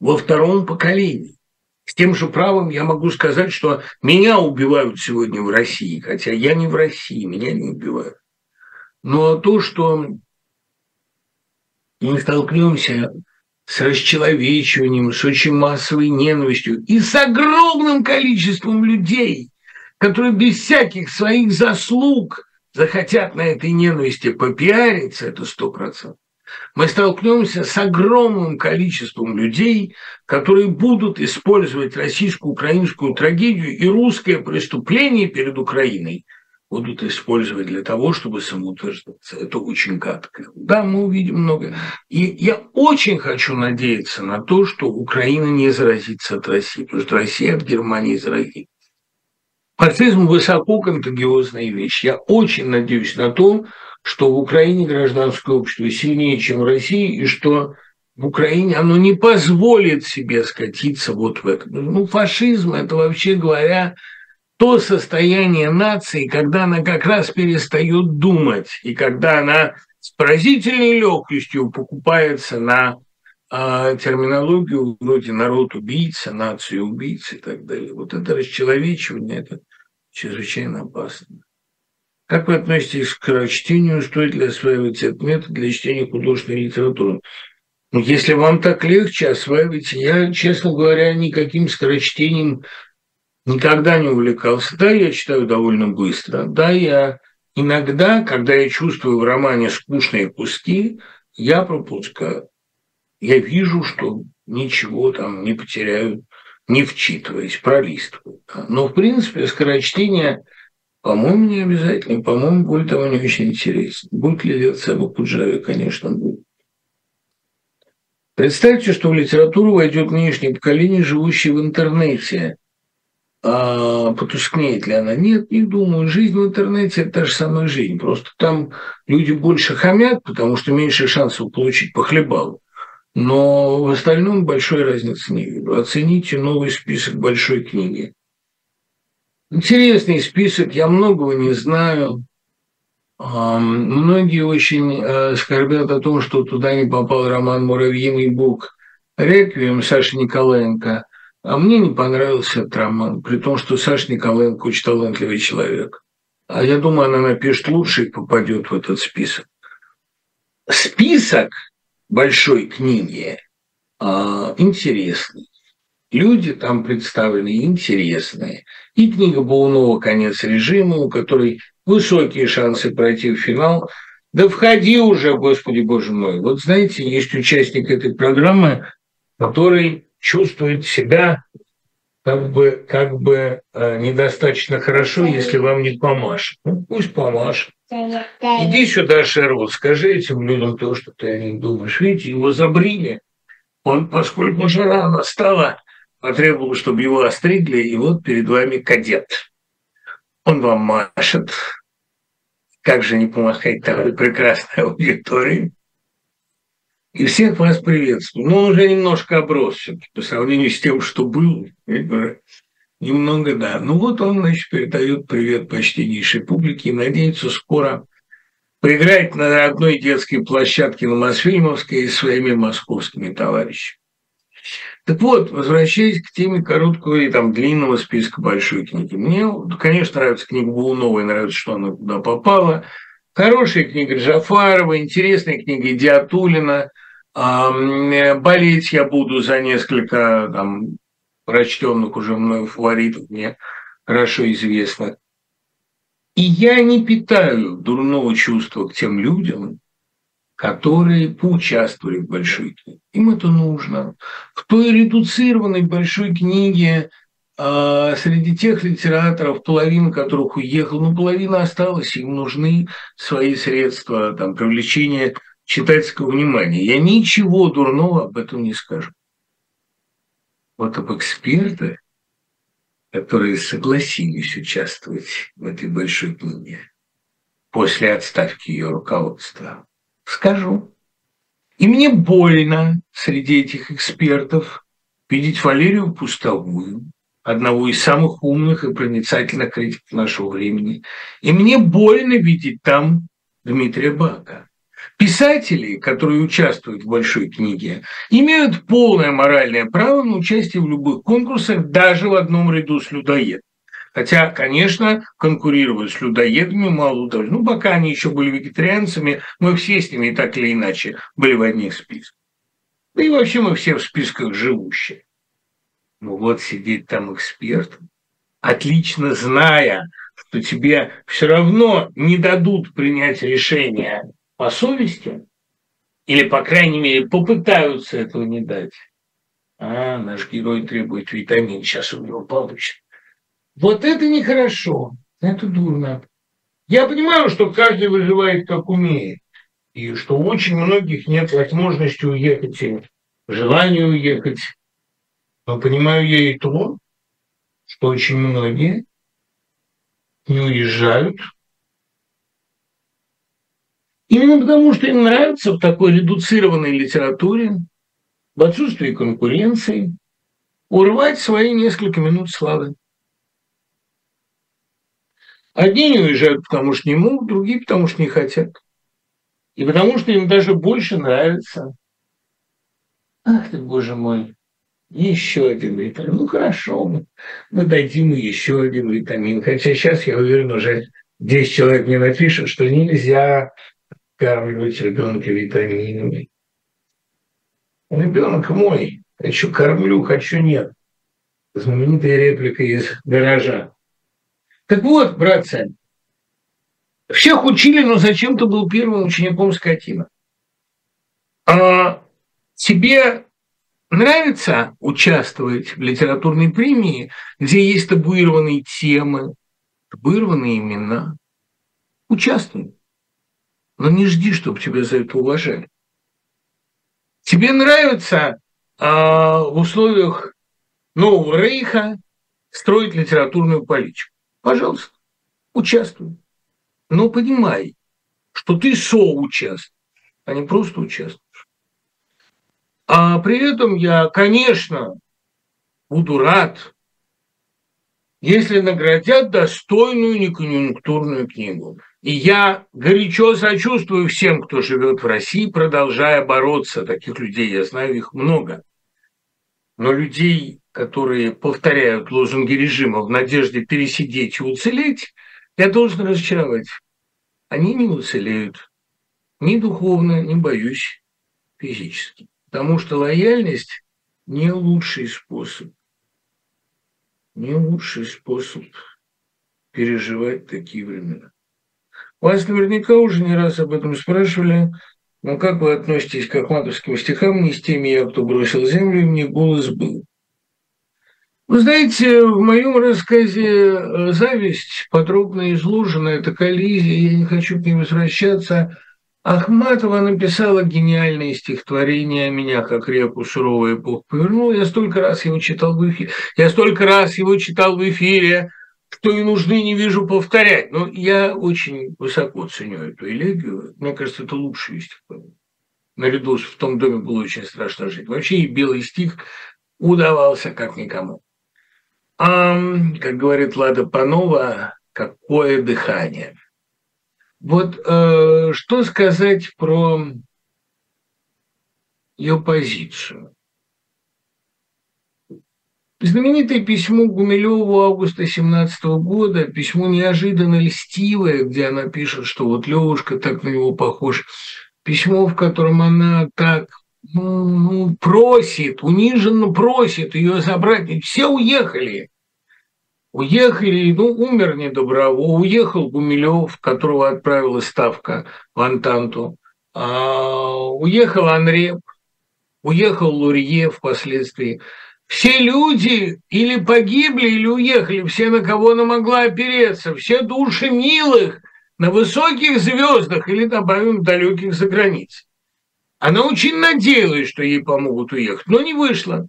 Во втором поколении. С тем же правом я могу сказать, что меня убивают сегодня в России, хотя я не в России, меня не убивают. Но то, что мы столкнемся с расчеловечиванием, с очень массовой ненавистью и с огромным количеством людей, которые без всяких своих заслуг захотят на этой ненависти попиариться, это сто процентов. Мы столкнемся с огромным количеством людей, которые будут использовать российско-украинскую трагедию и русское преступление перед Украиной будут использовать для того, чтобы самоутверждаться. Это очень гадко. Да, мы увидим много. И я очень хочу надеяться на то, что Украина не заразится от России, потому что Россия от Германии заразится. Фашизм – высоко контагиозная вещь. Я очень надеюсь на то, что в Украине гражданское общество сильнее, чем в России, и что в Украине оно не позволит себе скатиться вот в это. Ну, фашизм – это, вообще говоря, то состояние нации, когда она как раз перестает думать, и когда она с поразительной легкостью покупается на э, терминологию вроде народ убийца, нация убийца и так далее. Вот это расчеловечивание, это чрезвычайно опасно. Как вы относитесь к чтению? Стоит ли осваивать этот метод для чтения художественной литературы? Ну, если вам так легче, осваивайте. Я, честно говоря, никаким скорочтением никогда не увлекался. Да, я читаю довольно быстро. Да, я иногда, когда я чувствую в романе скучные куски, я пропускаю. Я вижу, что ничего там не потеряю, не вчитываясь, пролистываю. Но, в принципе, скорочтение, по-моему, не обязательно. По-моему, более того, не очень интересно. Будет ли лекция об Акуджаве? Конечно, будет. Представьте, что в литературу войдет нынешнее поколение, живущее в интернете – а потускнеет ли она? Нет, не думаю. Жизнь в интернете – это та же самая жизнь. Просто там люди больше хамят, потому что меньше шансов получить похлебалу. Но в остальном большой разницы не вижу. Оцените новый список большой книги. Интересный список, я многого не знаю. Многие очень э, скорбят о том, что туда не попал роман «Муравьиный бог» «Реквием» Саши Николаенко – а мне не понравился этот роман, при том, что Саша Николаенко очень талантливый человек. А я думаю, она напишет лучше и попадет в этот список. Список большой книги а, интересный. Люди там представлены интересные. И книга Баунова «Конец режима», у которой высокие шансы пройти в финал. Да входи уже, Господи Боже мой. Вот знаете, есть участник этой программы, который чувствует себя как бы, как бы э, недостаточно хорошо, если вам не помашет. Ну, пусть помашет. Иди сюда, Шервуд, скажи этим людям то, что ты о них думаешь. Видите, его забрили. Он, поскольку уже рано стало, потребовал, чтобы его остригли, и вот перед вами кадет. Он вам машет. Как же не помахать такой прекрасной аудитории? И всех вас приветствую. Но он уже немножко оброс все по сравнению с тем, что был. Немного, да. Ну вот он, значит, передает привет почтеннейшей публике и надеется скоро поиграть на одной детской площадке на Мосфильмовской с своими московскими товарищами. Так вот, возвращаясь к теме короткого и там длинного списка большой книги. Мне, конечно, нравится книга Булунова, и нравится, что она туда попала. Хорошая книга Джафарова, интересная книга Диатулина. Болеть я буду за несколько там, прочтенных уже мною фаворитов, мне хорошо известно. И я не питаю дурного чувства к тем людям, которые поучаствовали в большой книге. Им это нужно. В той редуцированной большой книге э, среди тех литераторов, половина которых уехала, ну, половина осталась, им нужны свои средства там, привлечения читательского внимания. Я ничего дурного об этом не скажу. Вот об экспертах, которые согласились участвовать в этой большой книге после отставки ее руководства, Скажу. И мне больно среди этих экспертов видеть Валерию Пустовую, одного из самых умных и проницательных критиков нашего времени. И мне больно видеть там Дмитрия Бака. Писатели, которые участвуют в большой книге, имеют полное моральное право на участие в любых конкурсах, даже в одном ряду с людоедом. Хотя, конечно, конкурировать с людоедами мало удалось. Ну, пока они еще были вегетарианцами, мы все с ними так или иначе были в одних списках. И вообще мы все в списках живущие. Ну вот сидеть там эксперт, отлично зная, что тебе все равно не дадут принять решение по совести, или, по крайней мере, попытаются этого не дать. А, наш герой требует витамин, сейчас у него получит. Вот это нехорошо, это дурно. Я понимаю, что каждый выживает как умеет, и что у очень многих нет возможности уехать и желания уехать. Но понимаю я и то, что очень многие не уезжают именно потому, что им нравится в такой редуцированной литературе, в отсутствии конкуренции, урвать свои несколько минут славы. Одни не уезжают, потому что не могут, другие, потому что не хотят. И потому что им даже больше нравится. Ах ты, боже мой, еще один витамин. Ну хорошо, мы, мы дадим еще один витамин. Хотя сейчас, я уверен, уже 10 человек мне напишут, что нельзя кормить ребенка витаминами. Ребенок мой. Хочу кормлю, хочу нет. Знаменитая реплика из гаража. Так вот, братцы, всех учили, но зачем ты был первым учеником скотина? А тебе нравится участвовать в литературной премии, где есть табуированные темы, табуированные имена? Участвуй. Но не жди, чтобы тебя за это уважали. Тебе нравится а, в условиях нового рейха строить литературную политику? Пожалуйста, участвуй. Но понимай, что ты соучаствуешь, а не просто участвуешь. А при этом я, конечно, буду рад, если наградят достойную неконъюнктурную книгу. И я горячо сочувствую всем, кто живет в России, продолжая бороться. Таких людей я знаю, их много. Но людей, которые повторяют лозунги режима в надежде пересидеть и уцелеть, я должен разочаровать. Они не уцелеют ни духовно, ни, боюсь, физически. Потому что лояльность не лучший способ, не лучший способ переживать такие времена. Вас наверняка уже не раз об этом спрашивали, но как вы относитесь к ахматовским стихам «Не с теми я, кто бросил землю, мне голос был»? Вы знаете, в моем рассказе э, «Зависть» подробно изложена, это коллизия, я не хочу к ней возвращаться. Ахматова написала гениальное стихотворение «Меня, как реку, суровая эпоха повернула». Я столько раз его читал в эфире, я столько раз его читал в эфире, что и нужды не вижу повторять. Но я очень высоко ценю эту элегию. Мне кажется, это лучший стихотворение. Наряду с «В том доме было очень страшно жить». Вообще и белый стих удавался как никому. А, как говорит Лада Панова, какое дыхание. Вот э, что сказать про ее позицию? Знаменитое письмо Гумилеву августа 17 года, письмо неожиданно льстивое, где она пишет, что вот Левушка так на него похож. Письмо, в котором она так ну, просит, униженно просит ее забрать. Все уехали. Уехали, ну, умер Недоброво, уехал Гумилев, которого отправила ставка в Антанту, а, уехал Анреп, уехал Лурье впоследствии. Все люди или погибли, или уехали, все, на кого она могла опереться, все души милых на высоких звездах или, добавим, далеких за границей. Она очень надеялась, что ей помогут уехать, но не вышло.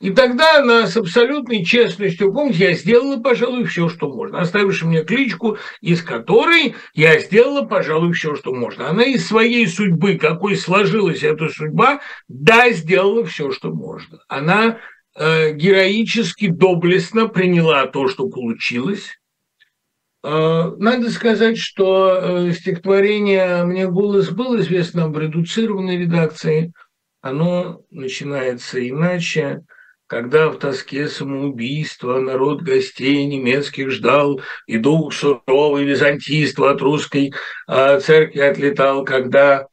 И тогда она с абсолютной честностью, помните, я сделала, пожалуй, все, что можно, оставивши мне кличку, из которой я сделала, пожалуй, все, что можно. Она из своей судьбы, какой сложилась эта судьба, да, сделала все, что можно. Она героически, доблестно приняла то, что получилось, Э, надо сказать, что э, стихотворение «Мне голос» был известно в редуцированной редакции. Оно начинается иначе. Когда в тоске самоубийства народ гостей немецких ждал, и дух суровый византийства от русской э, церкви отлетал, когда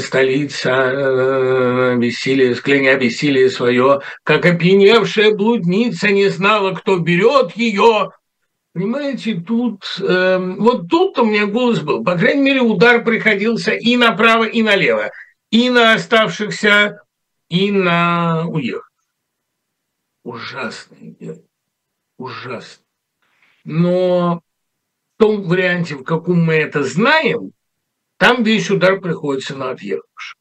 столица бессилие, скляня бессилие свое, как опьяневшая блудница не знала, кто берет ее, Понимаете, тут, э, вот тут-то у меня голос был. По крайней мере, удар приходился и направо, и налево. И на оставшихся, и на уехавших. Ужасное дело. Ужасно. Но в том варианте, в каком мы это знаем, там весь удар приходится на отъехавших.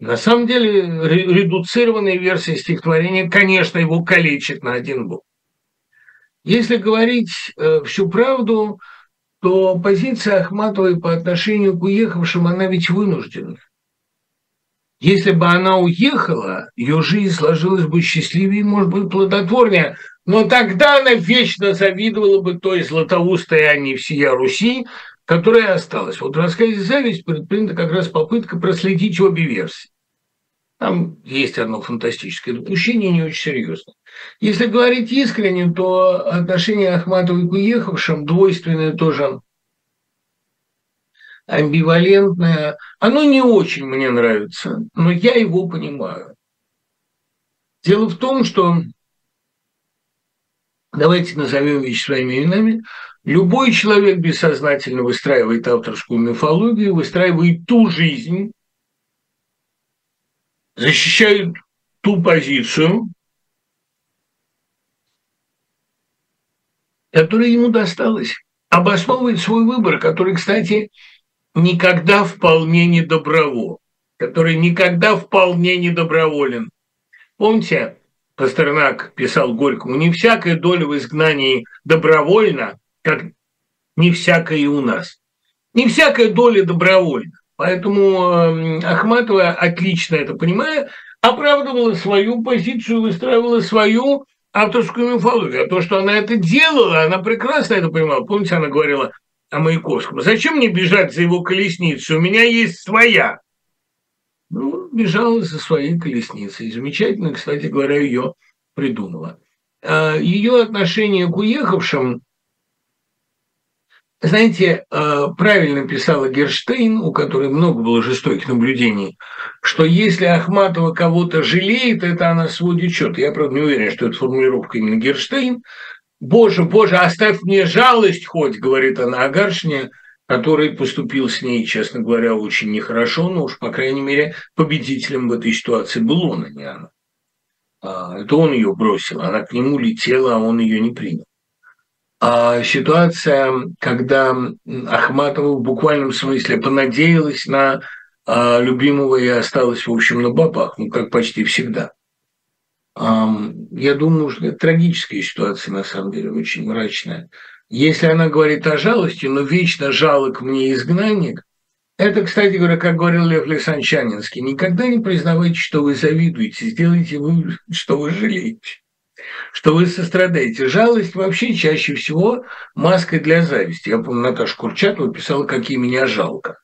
На самом деле, редуцированная версия стихотворения, конечно, его калечит на один бок. Если говорить э, всю правду, то позиция Ахматовой по отношению к уехавшим, она ведь вынуждена. Если бы она уехала, ее жизнь сложилась бы счастливее, может быть, плодотворнее. Но тогда она вечно завидовала бы той златоустой Анне всея Руси, которая осталась. Вот в рассказе «Зависть» предпринята как раз попытка проследить обе версии. Там есть одно фантастическое допущение, не очень серьезное. Если говорить искренне, то отношение Ахматовой к уехавшим двойственное тоже амбивалентное. Оно не очень мне нравится, но я его понимаю. Дело в том, что, давайте назовем вещи своими именами, любой человек бессознательно выстраивает авторскую мифологию, выстраивает ту жизнь, защищает ту позицию, которая ему досталась, обосновывает свой выбор, который, кстати, никогда вполне не добровол, который никогда вполне не доброволен. Помните, Пастернак писал Горькому, не всякая доля в изгнании добровольна, как не всякая и у нас. Не всякая доля добровольна. Поэтому эм, Ахматова, отлично это понимая, оправдывала свою позицию, выстраивала свою авторскую мифологию. А то, что она это делала, она прекрасно это понимала. Помните, она говорила о Маяковском. Зачем мне бежать за его колесницей? У меня есть своя. Ну, бежала за своей колесницей. Замечательно, кстати говоря, ее придумала. А ее отношение к уехавшим знаете, э, правильно писала Герштейн, у которой много было жестоких наблюдений, что если Ахматова кого-то жалеет, это она сводит счет. Я, правда, не уверен, что это формулировка именно Герштейн. «Боже, боже, оставь мне жалость хоть», — говорит она о Гаршине, который поступил с ней, честно говоря, очень нехорошо, но уж, по крайней мере, победителем в этой ситуации был он, а не она. А, это он ее бросил, она к нему летела, а он ее не принял. А ситуация, когда Ахматова в буквальном смысле понадеялась на а, любимого и осталась, в общем, на бабах, ну, как почти всегда. Я думаю, что это трагическая ситуация, на самом деле, очень мрачная. Если она говорит о жалости, но вечно жалок мне изгнанник, это, кстати говоря, как говорил Лев Лисанчанинский, никогда не признавайте, что вы завидуете, сделайте вы, что вы жалеете. что вы сострадаете. Жалость вообще чаще всего маской для зависти. Я помню, Наташа Курчатова писала, какие меня жалко.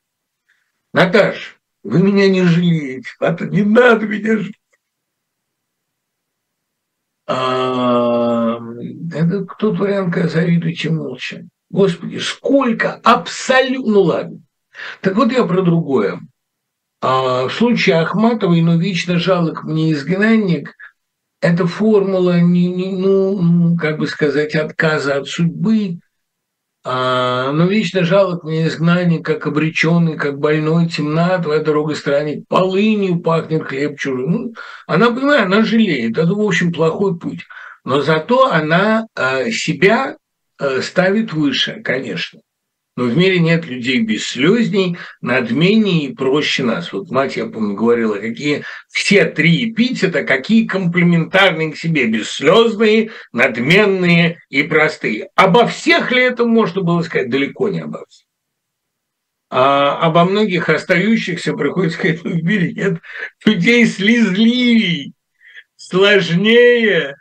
Наташа, вы меня не жалеете. Это не надо меня жалеть. А, это тот вариант, когда завидуете молча. Господи, сколько абсолютно... Ну ладно. Так вот я про другое. А в случае Ахматовой, ну, вечно жалок мне изгнанник, это формула, не, не, ну, как бы сказать, отказа от судьбы, а, но вечно жалок мне изгнанник, как обреченный, как больной, темна твоя дорога странник, полынью пахнет хлеб чужой. Ну, она, понимаю, она жалеет, это, в общем, плохой путь. Но зато она э, себя э, ставит выше, конечно. Но в мире нет людей бесслезней, надменней и проще нас. Вот мать, я помню, говорила, какие все три эпитета, какие комплементарные к себе, бесслезные, надменные и простые. Обо всех ли это можно было сказать? Далеко не обо всех. А обо многих остающихся приходится сказать, ну, в мире нет людей слезливей, сложнее,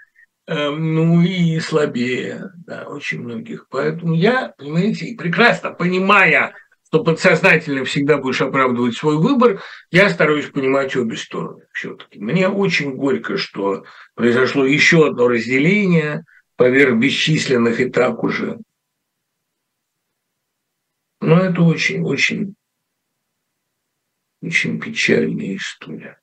ну и слабее, да, очень многих. Поэтому я, понимаете, прекрасно понимая, что подсознательно всегда будешь оправдывать свой выбор, я стараюсь понимать обе стороны все-таки. Мне очень горько, что произошло еще одно разделение поверх бесчисленных и так уже. Но это очень-очень очень печальная история.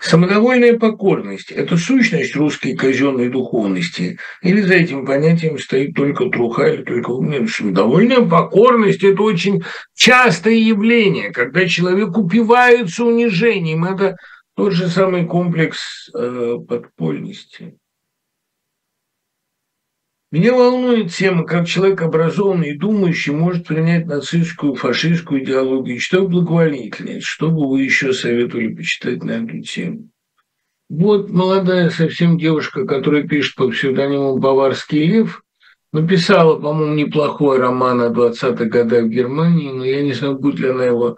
Самодовольная покорность – это сущность русской казенной духовности? Или за этим понятием стоит только труха или только нет, самодовольная покорность – это очень частое явление, когда человек упивается унижением. Это тот же самый комплекс э, подпольности. Меня волнует тема, как человек образованный и думающий может принять нацистскую, фашистскую идеологию. Что благоволительнее? Что бы вы еще советовали почитать на эту тему? Вот молодая совсем девушка, которая пишет по псевдониму «Баварский лев», написала, по-моему, неплохой роман о 20-х годах в Германии, но я не знаю, будет ли она его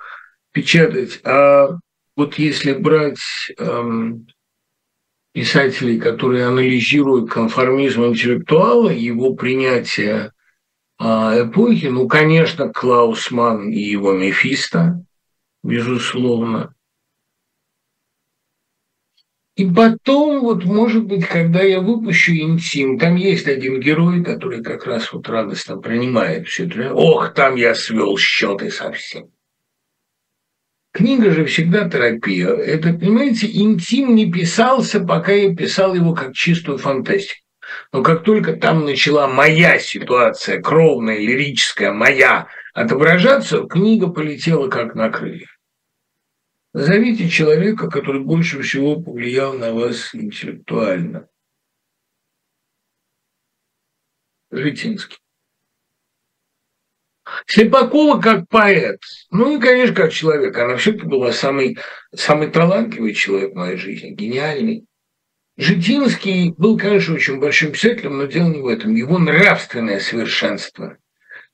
печатать. А вот если брать эм, писателей, которые анализируют конформизм интеллектуала, его принятие а, эпохи, ну, конечно, Клаусман и его Мефисто, безусловно. И потом, вот, может быть, когда я выпущу «Интим», там есть один герой, который как раз вот радостно принимает все это. Ох, там я свел счеты совсем. Книга же всегда терапия. Это, понимаете, интим не писался, пока я писал его как чистую фантастику. Но как только там начала моя ситуация, кровная, лирическая, моя, отображаться, книга полетела как на крыльях. Назовите человека, который больше всего повлиял на вас интеллектуально. Житинский. Слепакова как поэт, ну и, конечно, как человек. Она все-таки была самый, самый талантливый человек в моей жизни, гениальный. Житинский был, конечно, очень большим писателем, но дело не в этом. Его нравственное совершенство,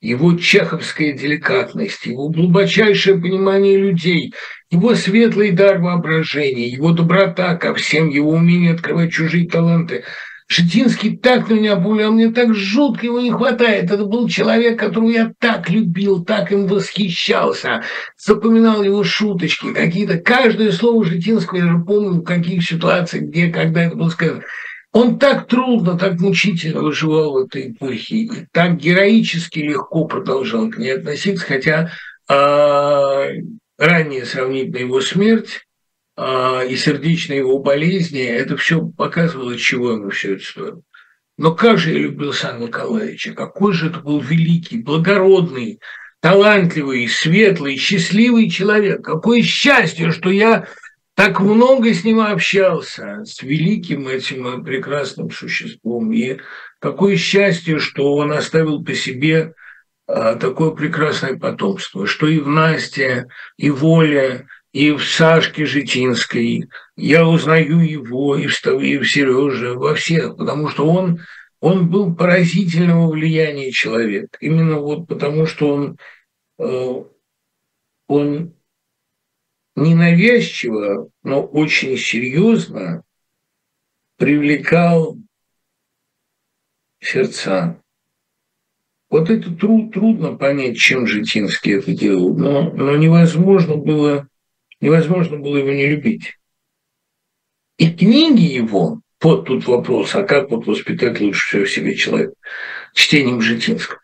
его чеховская деликатность, его глубочайшее понимание людей, его светлый дар воображения, его доброта ко всем, его умение открывать чужие таланты – Шитинский так на меня повлиял, мне так жутко его не хватает. Это был человек, которого я так любил, так им восхищался, запоминал его шуточки какие-то. Каждое слово Шитинского я же помню, в каких ситуациях, где, когда это было сказано. Он так трудно, так мучительно выживал в этой эпохе, и так героически легко продолжал к ней относиться, хотя э, ранее сравнительно его смерть и сердечные его болезни, это все показывало, чего ему все это стоило. Но как же я любил Сан Николаевича, какой же это был великий, благородный, талантливый, светлый, счастливый человек. Какое счастье, что я так много с ним общался, с великим этим прекрасным существом. И какое счастье, что он оставил по себе а, такое прекрасное потомство, что и в Насте, и Воле, и в Сашке Житинской. Я узнаю его и в, и в Сереже, во всех, потому что он, он был поразительного влияния человек. Именно вот потому, что он, э, он ненавязчиво, но очень серьезно привлекал сердца. Вот это труд, трудно понять, чем Житинский это делал, но, но невозможно, было, невозможно было его не любить. И книги его, вот тут вопрос, а как вот воспитать лучше всего себе человека? Чтением Житинского.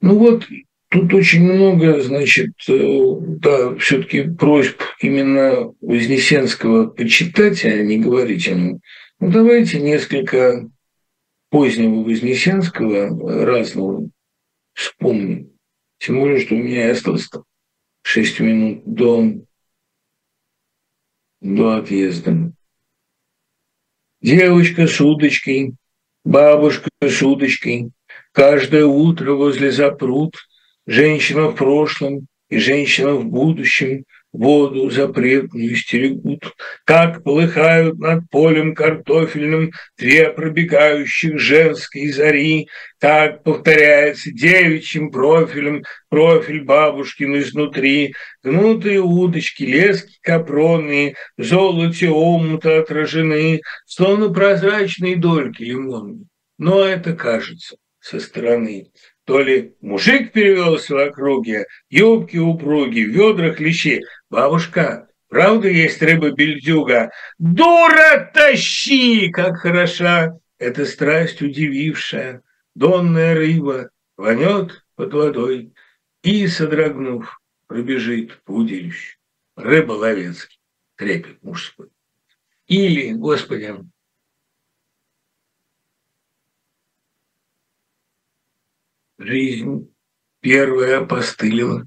Ну вот, тут очень много, значит, э, да, все-таки просьб именно Вознесенского почитать, а не говорить о нем. Ну, давайте несколько позднего Вознесенского разного вспомним. Тем более, что у меня осталось там 6 минут до, до отъезда. Девочка с удочкой, бабушка с удочкой, каждое утро возле запрут, женщина в прошлом и женщина в будущем воду запретную стерегут, как полыхают над полем картофельным две пробегающих женские зари, так повторяется девичьим профилем профиль бабушкин изнутри, гнутые удочки, лески капронные, в золоте омута отражены, словно прозрачные дольки лимонные. Но это кажется со стороны то ли мужик перевелся в округе, юбки упруги, в ведрах лещи. Бабушка, правда есть рыба-бельдюга? Дура, тащи! Как хороша! эта страсть удивившая. Донная рыба вонет под водой и, содрогнув, пробежит по удилищу. Рыба ловецкий, трепет мужской. Или, Господи, Жизнь первая постылила,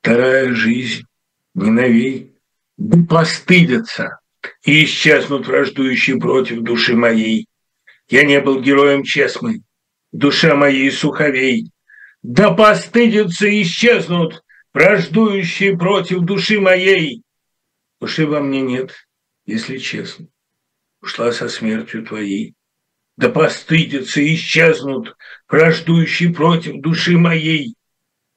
вторая жизнь новей. Да постыдятся и исчезнут враждующие против души моей. Я не был героем честный, душа моей суховей. Да постыдятся и исчезнут враждующие против души моей. Души во мне нет, если честно. Ушла со смертью твоей да постыдятся и исчезнут, враждующие против души моей.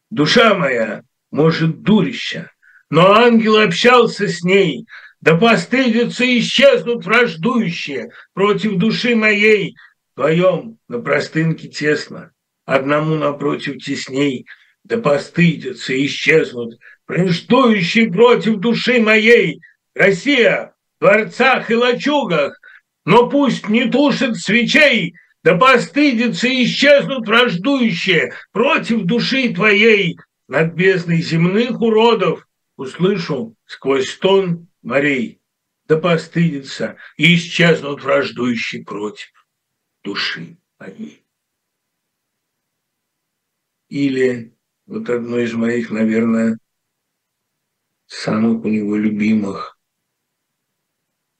Душа моя, может, дурища, но ангел общался с ней, да постыдятся и исчезнут враждующие против души моей. Вдвоем на простынке тесно, одному напротив тесней, да постыдятся и исчезнут враждующие против души моей. Россия в дворцах и лачугах но пусть не тушит свечей, да постыдится и исчезнут враждующие против души твоей над бездной земных уродов. Услышу сквозь стон морей, да постыдится и исчезнут враждующие против души моей. Или вот одно из моих, наверное, самых у него любимых.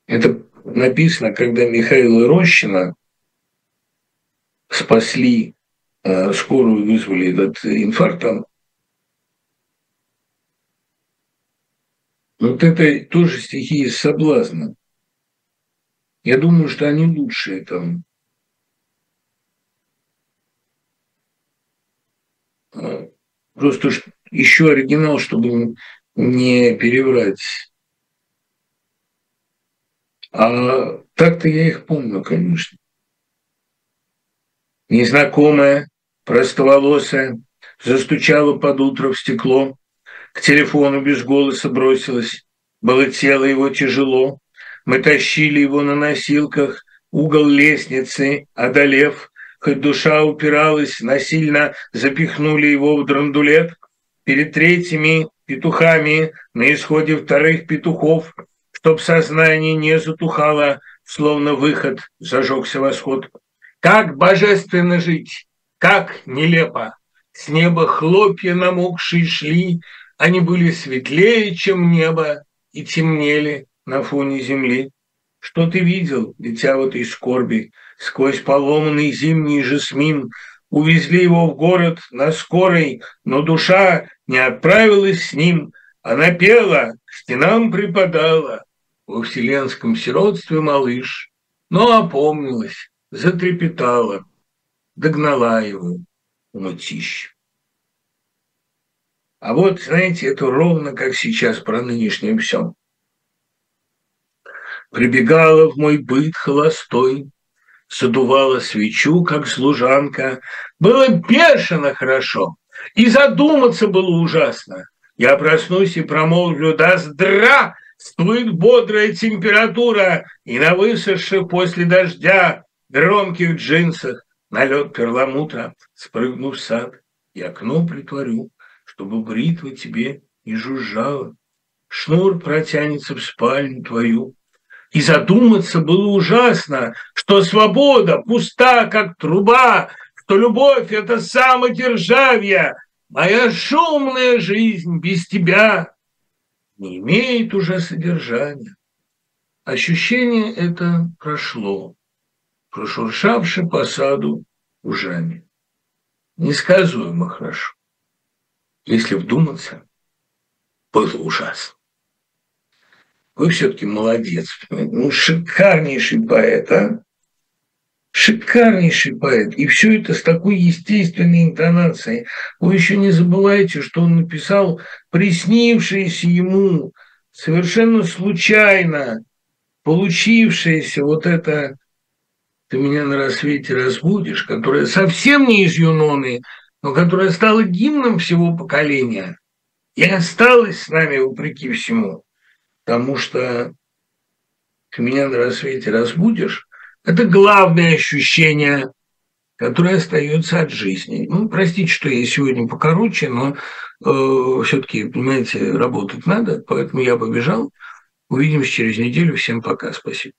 Это написано, когда Михаила Рощина спасли, э, скорую вызвали этот инфарктом, вот это тоже стихи из соблазна. Я думаю, что они лучшие там. А, просто еще оригинал, чтобы не переврать а так-то я их помню, конечно. Незнакомая, простоволосая, застучала под утро в стекло, к телефону без голоса бросилась. Было тело его тяжело. Мы тащили его на носилках, угол лестницы, одолев, хоть душа упиралась, насильно запихнули его в драндулет. Перед третьими петухами на исходе вторых петухов – чтоб сознание не затухало, словно выход зажегся восход. Как божественно жить, как нелепо! С неба хлопья намокшие шли, они были светлее, чем небо, и темнели на фоне земли. Что ты видел, дитя в этой скорби, сквозь поломанный зимний жасмин? Увезли его в город на скорой, но душа не отправилась с ним. Она пела, к стенам припадала, во вселенском сиротстве малыш, но опомнилась, затрепетала, догнала его мутищ. А вот, знаете, это ровно как сейчас про нынешнее все. Прибегала в мой быт холостой, задувала свечу, как служанка. Было бешено хорошо, и задуматься было ужасно. Я проснусь и промолвлю «Да здравствует бодрая температура!» И на высохших после дождя громких джинсах налет перламутра, спрыгну в сад и окно притворю, чтобы бритва тебе не жужжала. Шнур протянется в спальню твою, и задуматься было ужасно, что свобода пуста, как труба, что любовь – это самодержавие, моя шумная жизнь без тебя не имеет уже содержания. Ощущение это прошло, прошуршавши по саду ужами. Несказуемо хорошо. Если вдуматься, было ужасно. Вы все-таки молодец. Ну, шикарнейший поэт, а? Шикарнейший поэт. И все это с такой естественной интонацией. Вы еще не забывайте, что он написал приснившееся ему совершенно случайно получившееся вот это «Ты меня на рассвете разбудишь», которая совсем не из Юноны, но которая стала гимном всего поколения и осталась с нами вопреки всему потому что ты меня на рассвете разбудишь, это главное ощущение, которое остается от жизни. Ну, простите, что я сегодня покороче, но э, все-таки, понимаете, работать надо, поэтому я побежал. Увидимся через неделю. Всем пока. Спасибо.